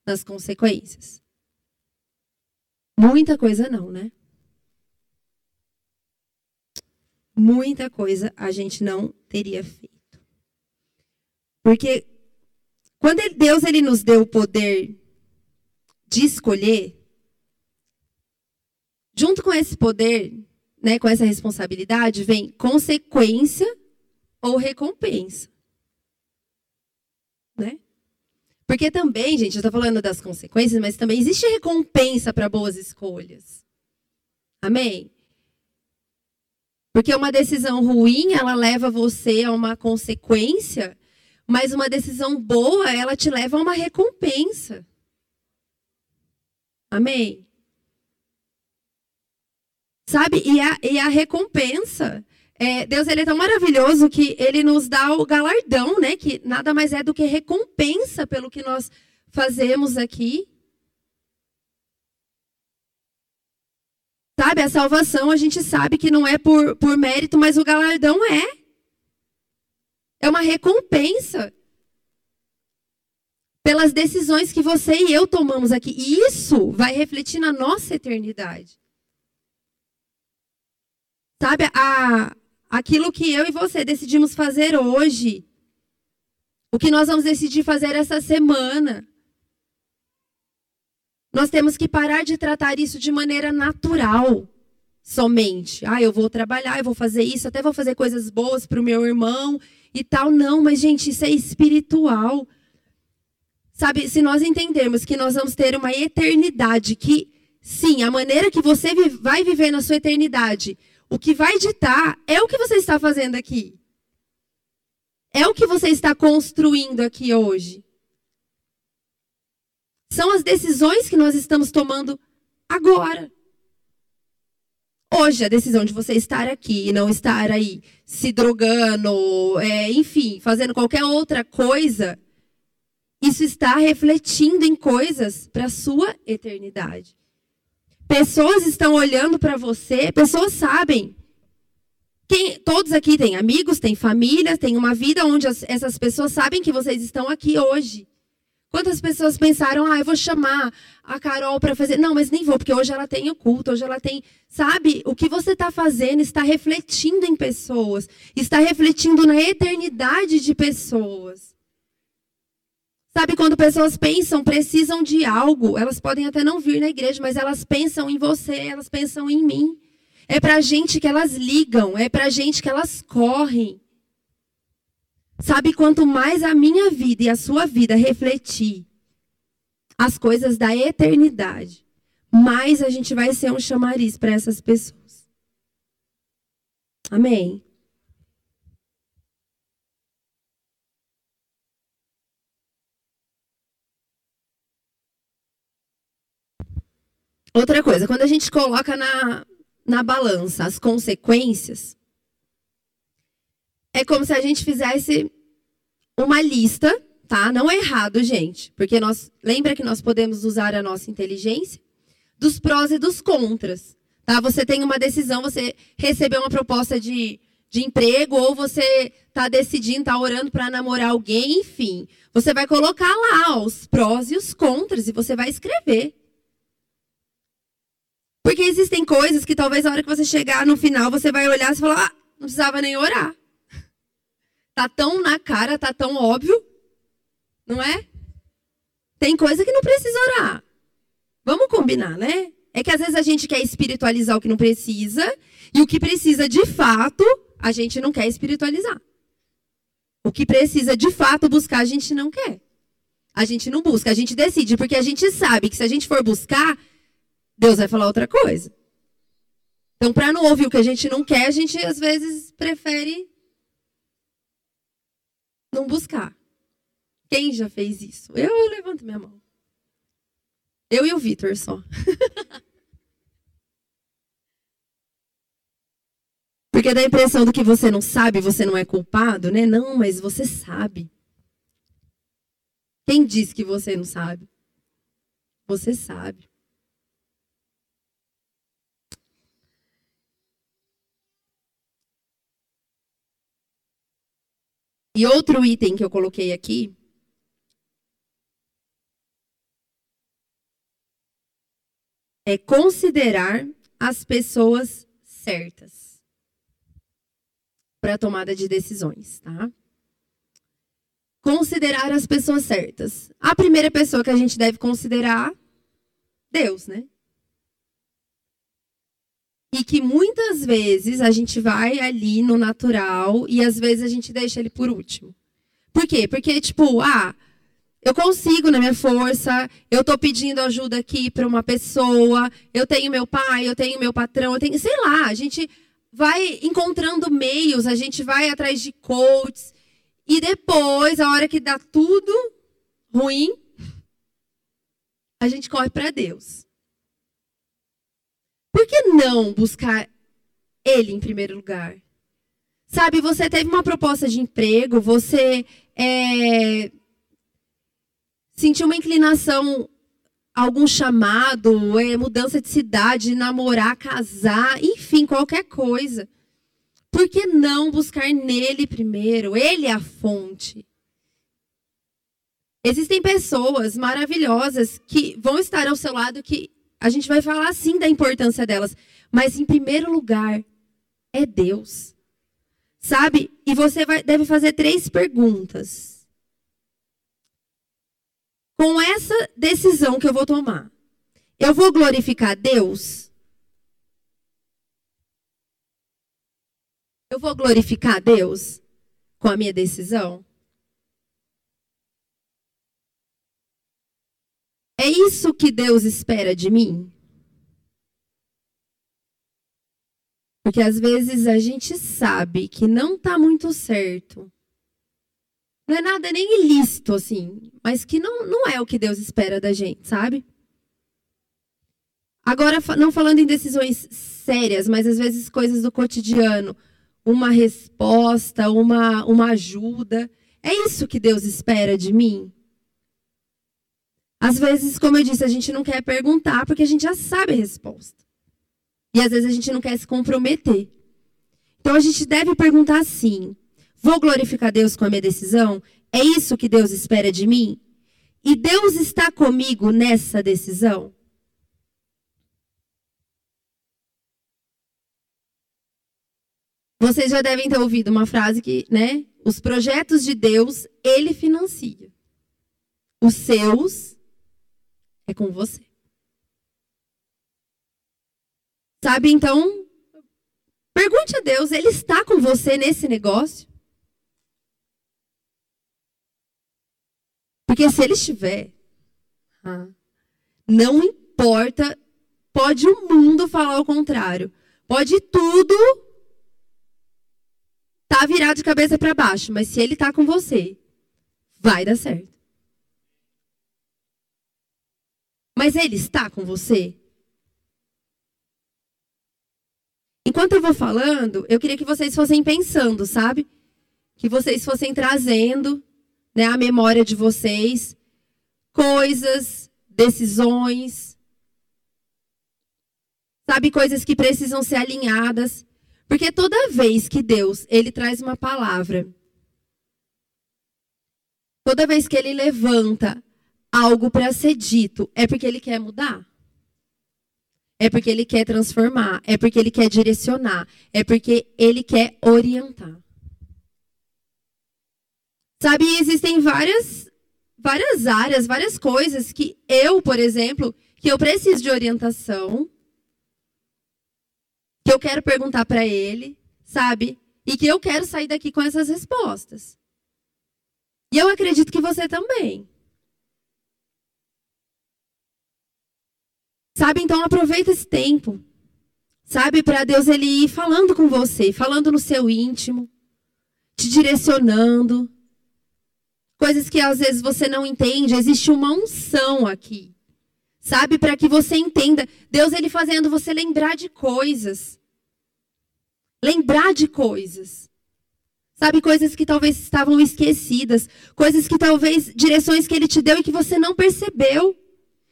nas consequências? Muita coisa não, né? Muita coisa a gente não teria feito. Porque quando Deus ele nos deu o poder de escolher, junto com esse poder, né, com essa responsabilidade, vem consequência ou recompensa. Né? Porque também, gente, eu estou falando das consequências, mas também existe recompensa para boas escolhas. Amém? Porque uma decisão ruim, ela leva você a uma consequência, mas uma decisão boa, ela te leva a uma recompensa. Amém? Sabe? E a, e a recompensa. É, Deus ele é tão maravilhoso que ele nos dá o galardão, né? Que nada mais é do que recompensa pelo que nós fazemos aqui. Sabe, a salvação a gente sabe que não é por, por mérito, mas o galardão é. É uma recompensa pelas decisões que você e eu tomamos aqui. E isso vai refletir na nossa eternidade. Sabe, a, aquilo que eu e você decidimos fazer hoje, o que nós vamos decidir fazer essa semana, nós temos que parar de tratar isso de maneira natural, somente. Ah, eu vou trabalhar, eu vou fazer isso, até vou fazer coisas boas para o meu irmão e tal. Não, mas, gente, isso é espiritual. Sabe, se nós entendermos que nós vamos ter uma eternidade, que, sim, a maneira que você vai viver na sua eternidade o que vai ditar é o que você está fazendo aqui. É o que você está construindo aqui hoje. São as decisões que nós estamos tomando agora. Hoje, a decisão de você estar aqui e não estar aí se drogando, é, enfim, fazendo qualquer outra coisa, isso está refletindo em coisas para a sua eternidade. Pessoas estão olhando para você, pessoas sabem. Quem, todos aqui têm amigos, têm família, têm uma vida onde as, essas pessoas sabem que vocês estão aqui hoje. Quantas pessoas pensaram, ah, eu vou chamar a Carol para fazer. Não, mas nem vou, porque hoje ela tem o culto, hoje ela tem. Sabe, o que você está fazendo está refletindo em pessoas, está refletindo na eternidade de pessoas. Sabe, quando pessoas pensam, precisam de algo, elas podem até não vir na igreja, mas elas pensam em você, elas pensam em mim. É pra gente que elas ligam, é pra gente que elas correm. Sabe, quanto mais a minha vida e a sua vida refletir as coisas da eternidade, mais a gente vai ser um chamariz para essas pessoas. Amém. Outra coisa, quando a gente coloca na, na balança as consequências, é como se a gente fizesse uma lista, tá? Não é errado, gente, porque nós lembra que nós podemos usar a nossa inteligência dos prós e dos contras, tá? Você tem uma decisão, você recebeu uma proposta de, de emprego ou você está decidindo, está orando para namorar alguém, enfim, você vai colocar lá os prós e os contras e você vai escrever. Porque existem coisas que talvez a hora que você chegar no final, você vai olhar e falar, ah, não precisava nem orar. Tá tão na cara, tá tão óbvio, não é? Tem coisa que não precisa orar. Vamos combinar, né? É que às vezes a gente quer espiritualizar o que não precisa, e o que precisa de fato, a gente não quer espiritualizar. O que precisa de fato buscar, a gente não quer. A gente não busca, a gente decide, porque a gente sabe que se a gente for buscar, Deus vai falar outra coisa. Então, para não ouvir o que a gente não quer, a gente às vezes prefere não buscar. Quem já fez isso? Eu levanto minha mão. Eu e o Vitor só. Porque dá a impressão do que você não sabe, você não é culpado, né? Não, mas você sabe. Quem diz que você não sabe? Você sabe. E outro item que eu coloquei aqui é considerar as pessoas certas para tomada de decisões, tá? Considerar as pessoas certas. A primeira pessoa que a gente deve considerar, Deus, né? E que muitas vezes a gente vai ali no natural e às vezes a gente deixa ele por último. Por quê? Porque, tipo, ah, eu consigo na minha força, eu estou pedindo ajuda aqui para uma pessoa, eu tenho meu pai, eu tenho meu patrão, eu tenho, sei lá, a gente vai encontrando meios, a gente vai atrás de coaches, e depois, a hora que dá tudo ruim, a gente corre para Deus. Por que não buscar Ele em primeiro lugar? Sabe, você teve uma proposta de emprego, você é, sentir uma inclinação, algum chamado, é, mudança de cidade, namorar, casar, enfim, qualquer coisa. Por que não buscar nele primeiro? Ele é a fonte. Existem pessoas maravilhosas que vão estar ao seu lado que a gente vai falar sim da importância delas, mas em primeiro lugar é Deus. Sabe? E você vai, deve fazer três perguntas com essa decisão que eu vou tomar, eu vou glorificar Deus? Eu vou glorificar Deus com a minha decisão? É isso que Deus espera de mim? Porque às vezes a gente sabe que não está muito certo. Não é nada nem ilícito, assim, mas que não, não é o que Deus espera da gente, sabe? Agora, não falando em decisões sérias, mas às vezes coisas do cotidiano, uma resposta, uma, uma ajuda. É isso que Deus espera de mim? Às vezes, como eu disse, a gente não quer perguntar porque a gente já sabe a resposta. E às vezes a gente não quer se comprometer. Então a gente deve perguntar assim: Vou glorificar Deus com a minha decisão? É isso que Deus espera de mim? E Deus está comigo nessa decisão? Vocês já devem ter ouvido uma frase que, né? Os projetos de Deus, ele financia. Os seus é com você. Sabe, então, pergunte a Deus, ele está com você nesse negócio? Porque se ele estiver, não importa, pode o mundo falar o contrário. Pode tudo tá virado de cabeça para baixo, mas se ele tá com você, vai dar certo. Mas ele está com você? Enquanto eu vou falando, eu queria que vocês fossem pensando, sabe? Que vocês fossem trazendo né, a memória de vocês, coisas, decisões, sabe, coisas que precisam ser alinhadas, porque toda vez que Deus, ele traz uma palavra, toda vez que ele levanta algo para ser dito, é porque ele quer mudar. É porque ele quer transformar, é porque ele quer direcionar, é porque ele quer orientar. Sabe, existem várias várias áreas, várias coisas que eu, por exemplo, que eu preciso de orientação, que eu quero perguntar para ele, sabe? E que eu quero sair daqui com essas respostas. E eu acredito que você também. Sabe, então aproveita esse tempo. Sabe, para Deus ele ir falando com você, falando no seu íntimo, te direcionando. Coisas que às vezes você não entende, existe uma unção aqui. Sabe, para que você entenda, Deus ele fazendo você lembrar de coisas. Lembrar de coisas. Sabe, coisas que talvez estavam esquecidas, coisas que talvez direções que ele te deu e que você não percebeu,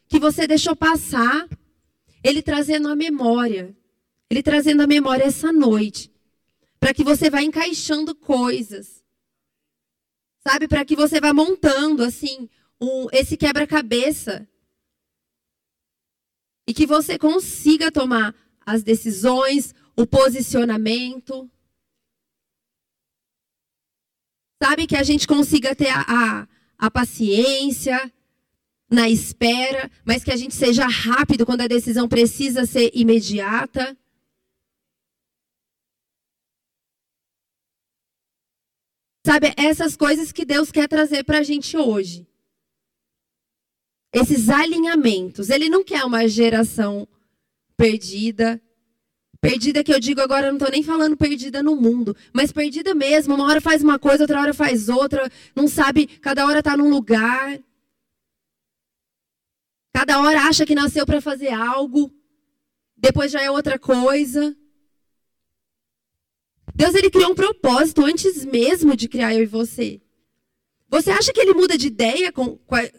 que você deixou passar. Ele trazendo a memória. Ele trazendo a memória essa noite, para que você vá encaixando coisas sabe? Para que você vá montando, assim, um, esse quebra-cabeça. E que você consiga tomar as decisões, o posicionamento. Sabe? Que a gente consiga ter a, a, a paciência na espera, mas que a gente seja rápido quando a decisão precisa ser imediata. Sabe, essas coisas que Deus quer trazer para a gente hoje. Esses alinhamentos. Ele não quer uma geração perdida. Perdida que eu digo agora, não estou nem falando perdida no mundo, mas perdida mesmo. Uma hora faz uma coisa, outra hora faz outra. Não sabe, cada hora está num lugar. Cada hora acha que nasceu para fazer algo, depois já é outra coisa. Deus ele criou um propósito antes mesmo de criar eu e você. Você acha que ele muda de ideia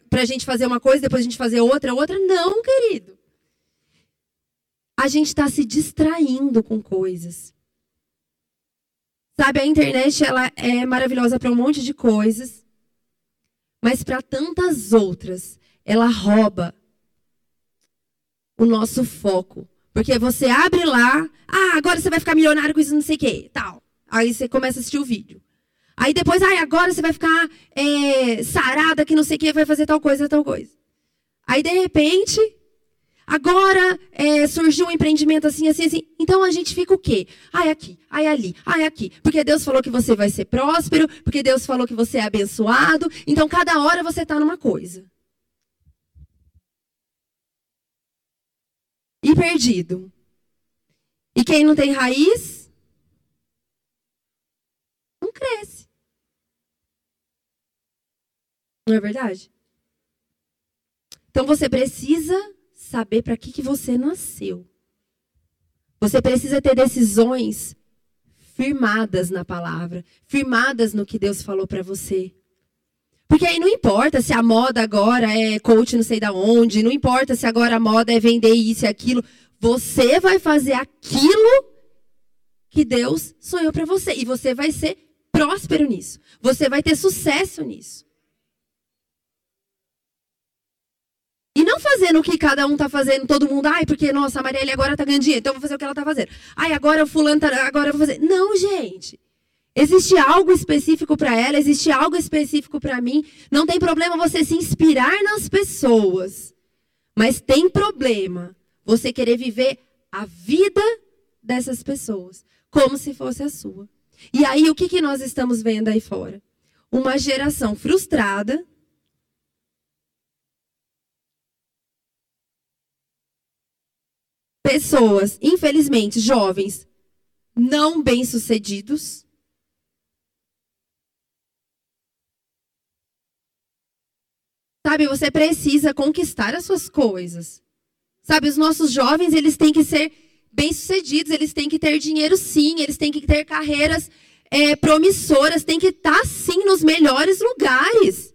para a gente fazer uma coisa, depois a gente fazer outra, outra? Não, querido. A gente está se distraindo com coisas. Sabe, a internet ela é maravilhosa para um monte de coisas, mas para tantas outras, ela rouba o nosso foco porque você abre lá, ah, agora você vai ficar milionário com isso, não sei o quê, tal. Aí você começa a assistir o vídeo. Aí depois, ah, agora você vai ficar é, sarada que não sei o quê, vai fazer tal coisa, tal coisa. Aí de repente, agora é, surgiu um empreendimento assim, assim, assim. Então a gente fica o quê? Ai aqui, ai ali, ai aqui. Porque Deus falou que você vai ser próspero, porque Deus falou que você é abençoado. Então cada hora você está numa coisa. E perdido. E quem não tem raiz, não cresce. Não é verdade? Então você precisa saber para que, que você nasceu. Você precisa ter decisões firmadas na palavra, firmadas no que Deus falou para você. Porque aí não importa se a moda agora é coach não sei da onde, não importa se agora a moda é vender isso e aquilo. Você vai fazer aquilo que Deus sonhou para você. E você vai ser próspero nisso. Você vai ter sucesso nisso. E não fazendo o que cada um tá fazendo, todo mundo, ai, porque, nossa, a Marielle agora tá ganhando dinheiro, então eu vou fazer o que ela tá fazendo. Ai, agora o fulano tá, agora eu vou fazer. Não, gente. Existe algo específico para ela, existe algo específico para mim. Não tem problema você se inspirar nas pessoas. Mas tem problema você querer viver a vida dessas pessoas como se fosse a sua. E aí o que, que nós estamos vendo aí fora? Uma geração frustrada. Pessoas, infelizmente, jovens, não bem-sucedidos Sabe, você precisa conquistar as suas coisas. Sabe, os nossos jovens, eles têm que ser bem-sucedidos, eles têm que ter dinheiro sim, eles têm que ter carreiras é, promissoras, têm que estar sim nos melhores lugares.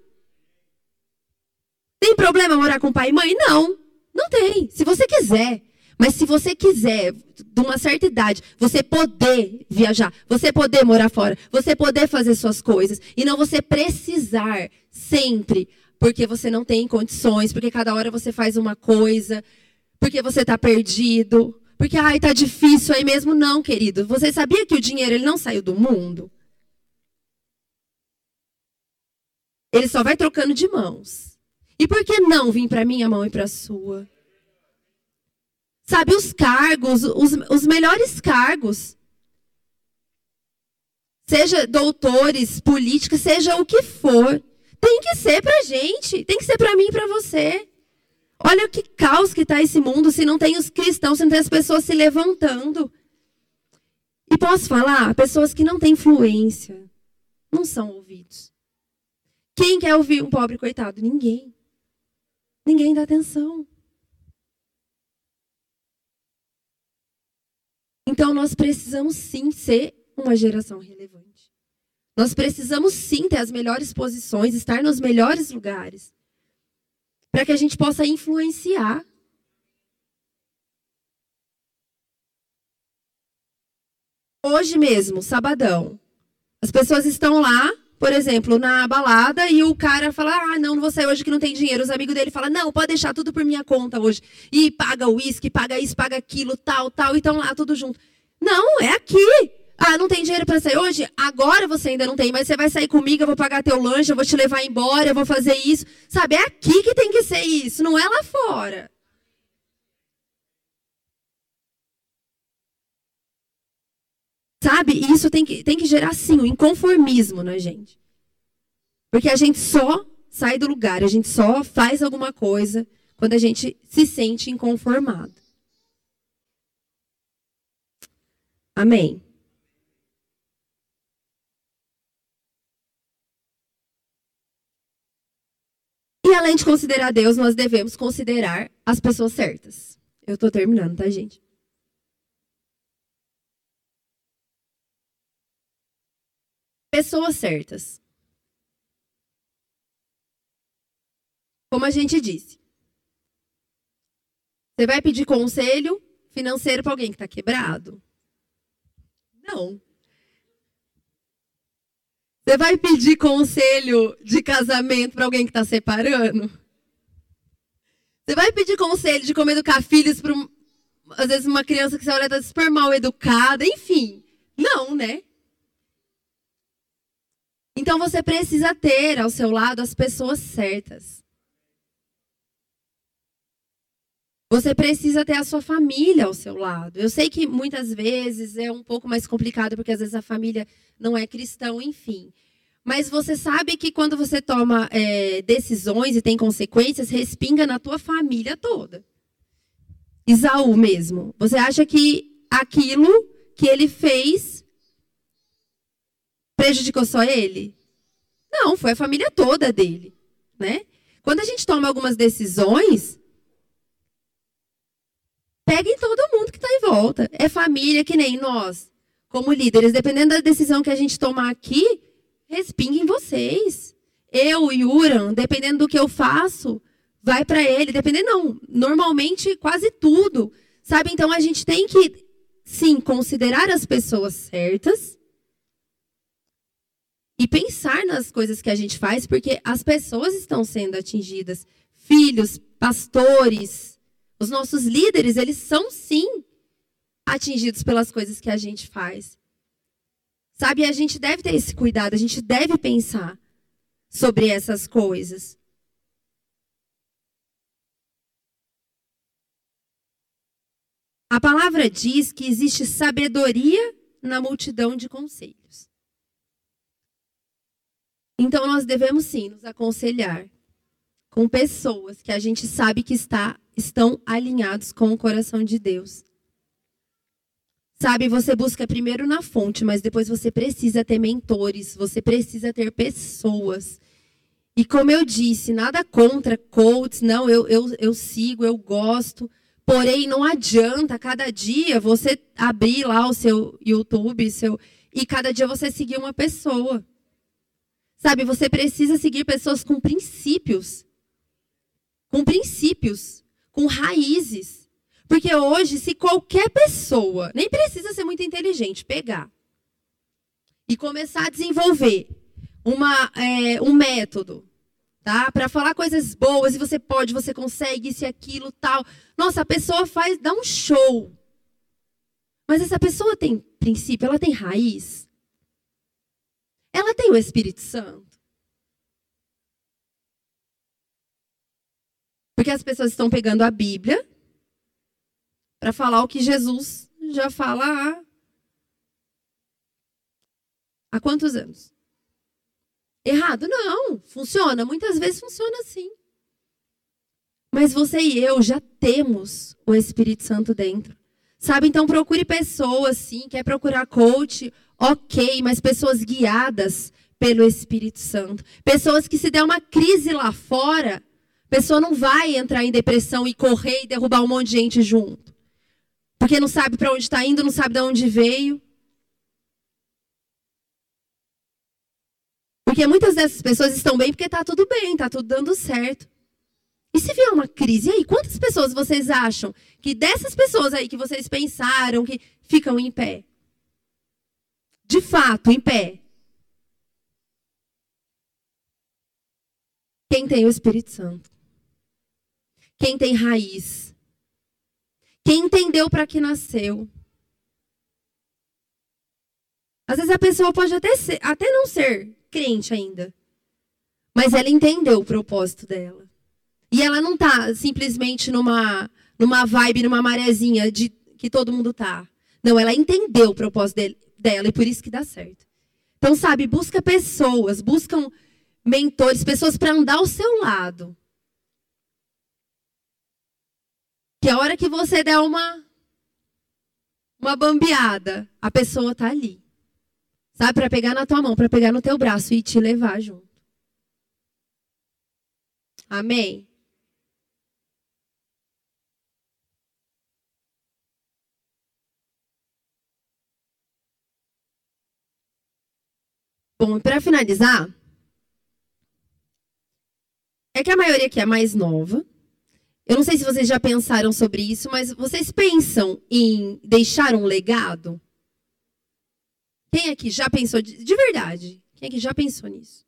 Tem problema morar com pai e mãe? Não, não tem. Se você quiser. Mas se você quiser, de uma certa idade, você poder viajar, você poder morar fora, você poder fazer suas coisas, e não você precisar sempre porque você não tem condições, porque cada hora você faz uma coisa, porque você está perdido, porque ai tá difícil aí mesmo não, querido. Você sabia que o dinheiro ele não saiu do mundo? Ele só vai trocando de mãos. E por que não vir para minha mão e para sua? Sabe, os cargos, os, os melhores cargos. Seja doutores, políticos, seja o que for. Tem que ser pra gente. Tem que ser para mim e para você. Olha que caos que está esse mundo se não tem os cristãos, se não tem as pessoas se levantando. E posso falar, pessoas que não têm influência não são ouvidos. Quem quer ouvir um pobre coitado? Ninguém. Ninguém dá atenção. Então nós precisamos sim ser uma geração relevante. Nós precisamos sim ter as melhores posições, estar nos melhores lugares para que a gente possa influenciar. Hoje mesmo, sabadão, as pessoas estão lá, por exemplo, na balada e o cara fala: "Ah, não, não vou sair hoje que não tem dinheiro". Os amigos dele falam: "Não, pode deixar tudo por minha conta hoje". E paga o uísque, paga isso, paga aquilo, tal, tal, e estão lá tudo junto. Não, é aqui. Ah, não tem dinheiro para sair hoje? Agora você ainda não tem, mas você vai sair comigo, eu vou pagar teu lanche, eu vou te levar embora, eu vou fazer isso. Sabe, é aqui que tem que ser isso, não é lá fora. Sabe, isso tem que, tem que gerar, sim, o um inconformismo na gente. Porque a gente só sai do lugar, a gente só faz alguma coisa quando a gente se sente inconformado. Amém. E além de considerar Deus, nós devemos considerar as pessoas certas. Eu estou terminando, tá, gente? Pessoas certas. Como a gente disse. Você vai pedir conselho financeiro para alguém que está quebrado? Não. Você vai pedir conselho de casamento para alguém que está separando? Você vai pedir conselho de como educar filhos para, às vezes, uma criança que você olha está super mal educada? Enfim, não, né? Então você precisa ter ao seu lado as pessoas certas. Você precisa ter a sua família ao seu lado. Eu sei que muitas vezes é um pouco mais complicado, porque às vezes a família não é cristão, enfim. Mas você sabe que quando você toma é, decisões e tem consequências, respinga na tua família toda. Isaú mesmo. Você acha que aquilo que ele fez prejudicou só ele? Não, foi a família toda dele, né? Quando a gente toma algumas decisões, pega em todo mundo que está em volta. É família que nem nós como líderes, dependendo da decisão que a gente tomar aqui, respinga em vocês. Eu e Uran, dependendo do que eu faço, vai para ele. Dependendo, não. Normalmente, quase tudo. Sabe? Então, a gente tem que, sim, considerar as pessoas certas e pensar nas coisas que a gente faz, porque as pessoas estão sendo atingidas. Filhos, pastores, os nossos líderes, eles são, sim, atingidos pelas coisas que a gente faz. Sabe, a gente deve ter esse cuidado, a gente deve pensar sobre essas coisas. A palavra diz que existe sabedoria na multidão de conselhos. Então nós devemos sim nos aconselhar com pessoas que a gente sabe que está, estão alinhados com o coração de Deus. Sabe, você busca primeiro na fonte, mas depois você precisa ter mentores, você precisa ter pessoas. E como eu disse, nada contra coaches, não, eu, eu, eu sigo, eu gosto. Porém, não adianta cada dia você abrir lá o seu YouTube, seu, e cada dia você seguir uma pessoa. Sabe, você precisa seguir pessoas com princípios. Com princípios, com raízes. Porque hoje, se qualquer pessoa, nem precisa ser muito inteligente, pegar e começar a desenvolver uma, é, um método, tá? Para falar coisas boas, e você pode, você consegue, isso e aquilo, tal. Nossa, a pessoa faz, dá um show. Mas essa pessoa tem princípio, ela tem raiz. Ela tem o Espírito Santo. Porque as pessoas estão pegando a Bíblia para falar o que Jesus já fala há, há quantos anos? Errado? Não, funciona. Muitas vezes funciona assim. Mas você e eu já temos o Espírito Santo dentro. Sabe? Então procure pessoas, sim. Quer procurar coach? Ok, mas pessoas guiadas pelo Espírito Santo. Pessoas que se der uma crise lá fora, pessoa não vai entrar em depressão e correr e derrubar um monte de gente junto. Porque não sabe para onde está indo, não sabe de onde veio. Porque muitas dessas pessoas estão bem porque está tudo bem, está tudo dando certo. E se vier uma crise, e aí, quantas pessoas vocês acham que dessas pessoas aí que vocês pensaram que ficam em pé? De fato, em pé. Quem tem o Espírito Santo? Quem tem raiz? Quem entendeu para que nasceu? Às vezes a pessoa pode até, ser, até não ser crente ainda, mas ela entendeu o propósito dela. E ela não tá simplesmente numa, numa vibe, numa marezinha de que todo mundo tá. Não, ela entendeu o propósito dele, dela e por isso que dá certo. Então, sabe, busca pessoas, buscam mentores, pessoas para andar ao seu lado. Que a hora que você der uma uma bambeada, a pessoa tá ali. Sabe, para pegar na tua mão, para pegar no teu braço e te levar junto. Amém. Bom, para finalizar, é que a maioria aqui é mais nova. Eu não sei se vocês já pensaram sobre isso, mas vocês pensam em deixar um legado? Quem aqui já pensou de, de verdade? Quem aqui já pensou nisso?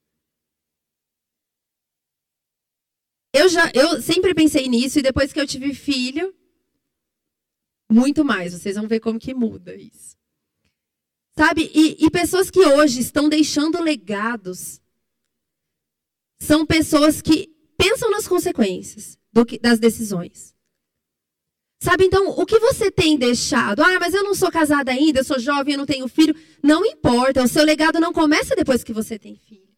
Eu já, eu sempre pensei nisso e depois que eu tive filho, muito mais. Vocês vão ver como que muda isso. Sabe? E, e pessoas que hoje estão deixando legados são pessoas que pensam nas consequências que, das decisões. Sabe, então, o que você tem deixado? Ah, mas eu não sou casada ainda, eu sou jovem, eu não tenho filho. Não importa, o seu legado não começa depois que você tem filho.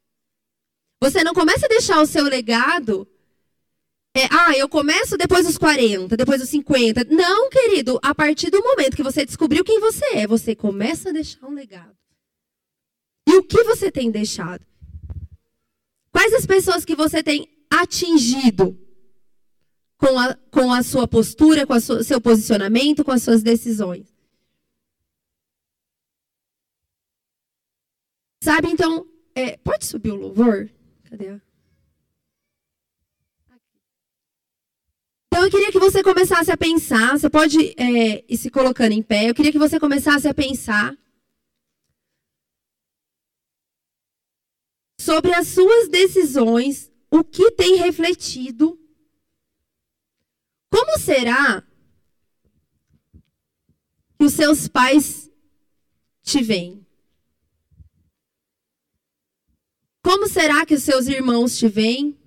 Você não começa a deixar o seu legado é, ah, eu começo depois dos 40, depois dos 50. Não, querido, a partir do momento que você descobriu quem você é, você começa a deixar um legado. E o que você tem deixado? Quais as pessoas que você tem atingido com a, com a sua postura, com o seu posicionamento, com as suas decisões? Sabe, então, é, pode subir o louvor? Cadê. Então eu queria que você começasse a pensar, você pode é, ir se colocando em pé, eu queria que você começasse a pensar sobre as suas decisões, o que tem refletido. Como será que os seus pais te veem? Como será que os seus irmãos te veem?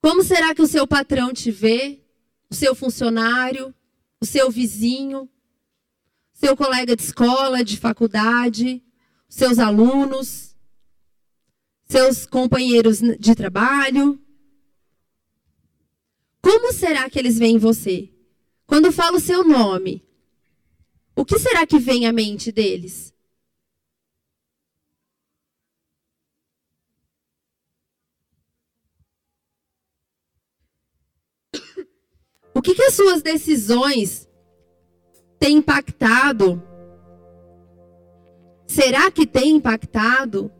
Como será que o seu patrão te vê? O seu funcionário? O seu vizinho? Seu colega de escola, de faculdade? Seus alunos? Seus companheiros de trabalho? Como será que eles veem você? Quando falo o seu nome, o que será que vem à mente deles? O que, que as suas decisões têm impactado? Será que tem impactado?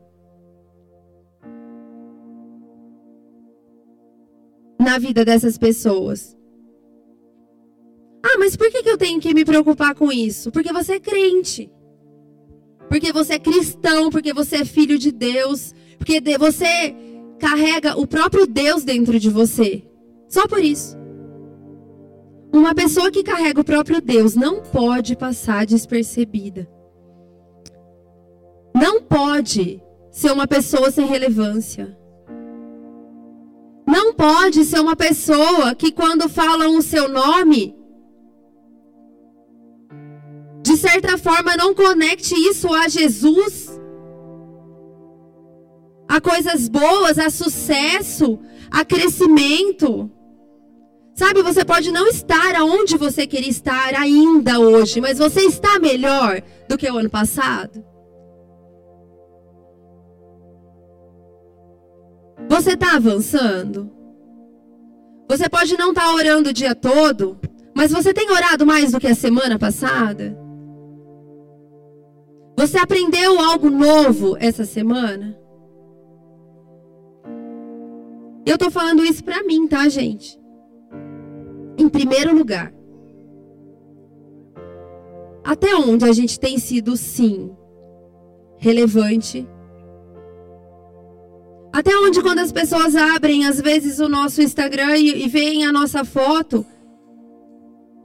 Na vida dessas pessoas. Ah, mas por que, eu tenho que me preocupar com isso? Porque você é crente. Porque você é cristão, porque você é filho de Deus, porque você carrega o próprio Deus dentro de você. Só por isso. Uma pessoa que carrega o próprio Deus não pode passar despercebida. Não pode ser uma pessoa sem relevância. Não pode ser uma pessoa que, quando falam o seu nome, de certa forma não conecte isso a Jesus, a coisas boas, a sucesso, a crescimento. Sabe, você pode não estar aonde você queria estar ainda hoje, mas você está melhor do que o ano passado? Você está avançando? Você pode não estar tá orando o dia todo, mas você tem orado mais do que a semana passada? Você aprendeu algo novo essa semana? Eu estou falando isso para mim, tá, gente? em primeiro lugar. Até onde a gente tem sido, sim, relevante? Até onde, quando as pessoas abrem, às vezes, o nosso Instagram e, e veem a nossa foto,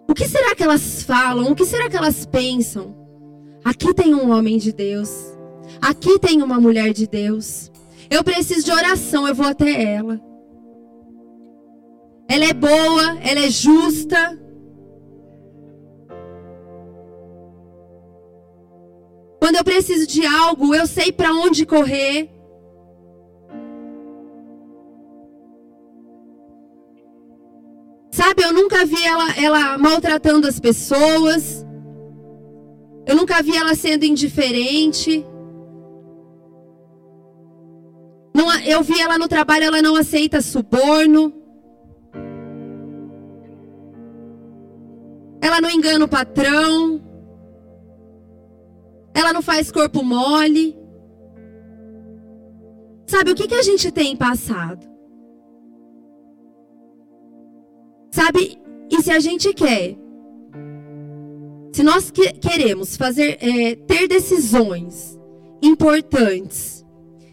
o que será que elas falam? O que será que elas pensam? Aqui tem um homem de Deus. Aqui tem uma mulher de Deus. Eu preciso de oração, eu vou até ela ela é boa, ela é justa. Quando eu preciso de algo, eu sei para onde correr. Eu nunca vi ela, ela maltratando as pessoas. Eu nunca vi ela sendo indiferente. Não, eu vi ela no trabalho, ela não aceita suborno. Ela não engana o patrão. Ela não faz corpo mole. Sabe o que, que a gente tem passado? Sabe? E se a gente quer, se nós que, queremos fazer, é, ter decisões importantes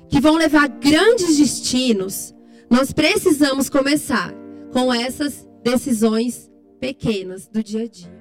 que vão levar grandes destinos, nós precisamos começar com essas decisões pequenas do dia a dia.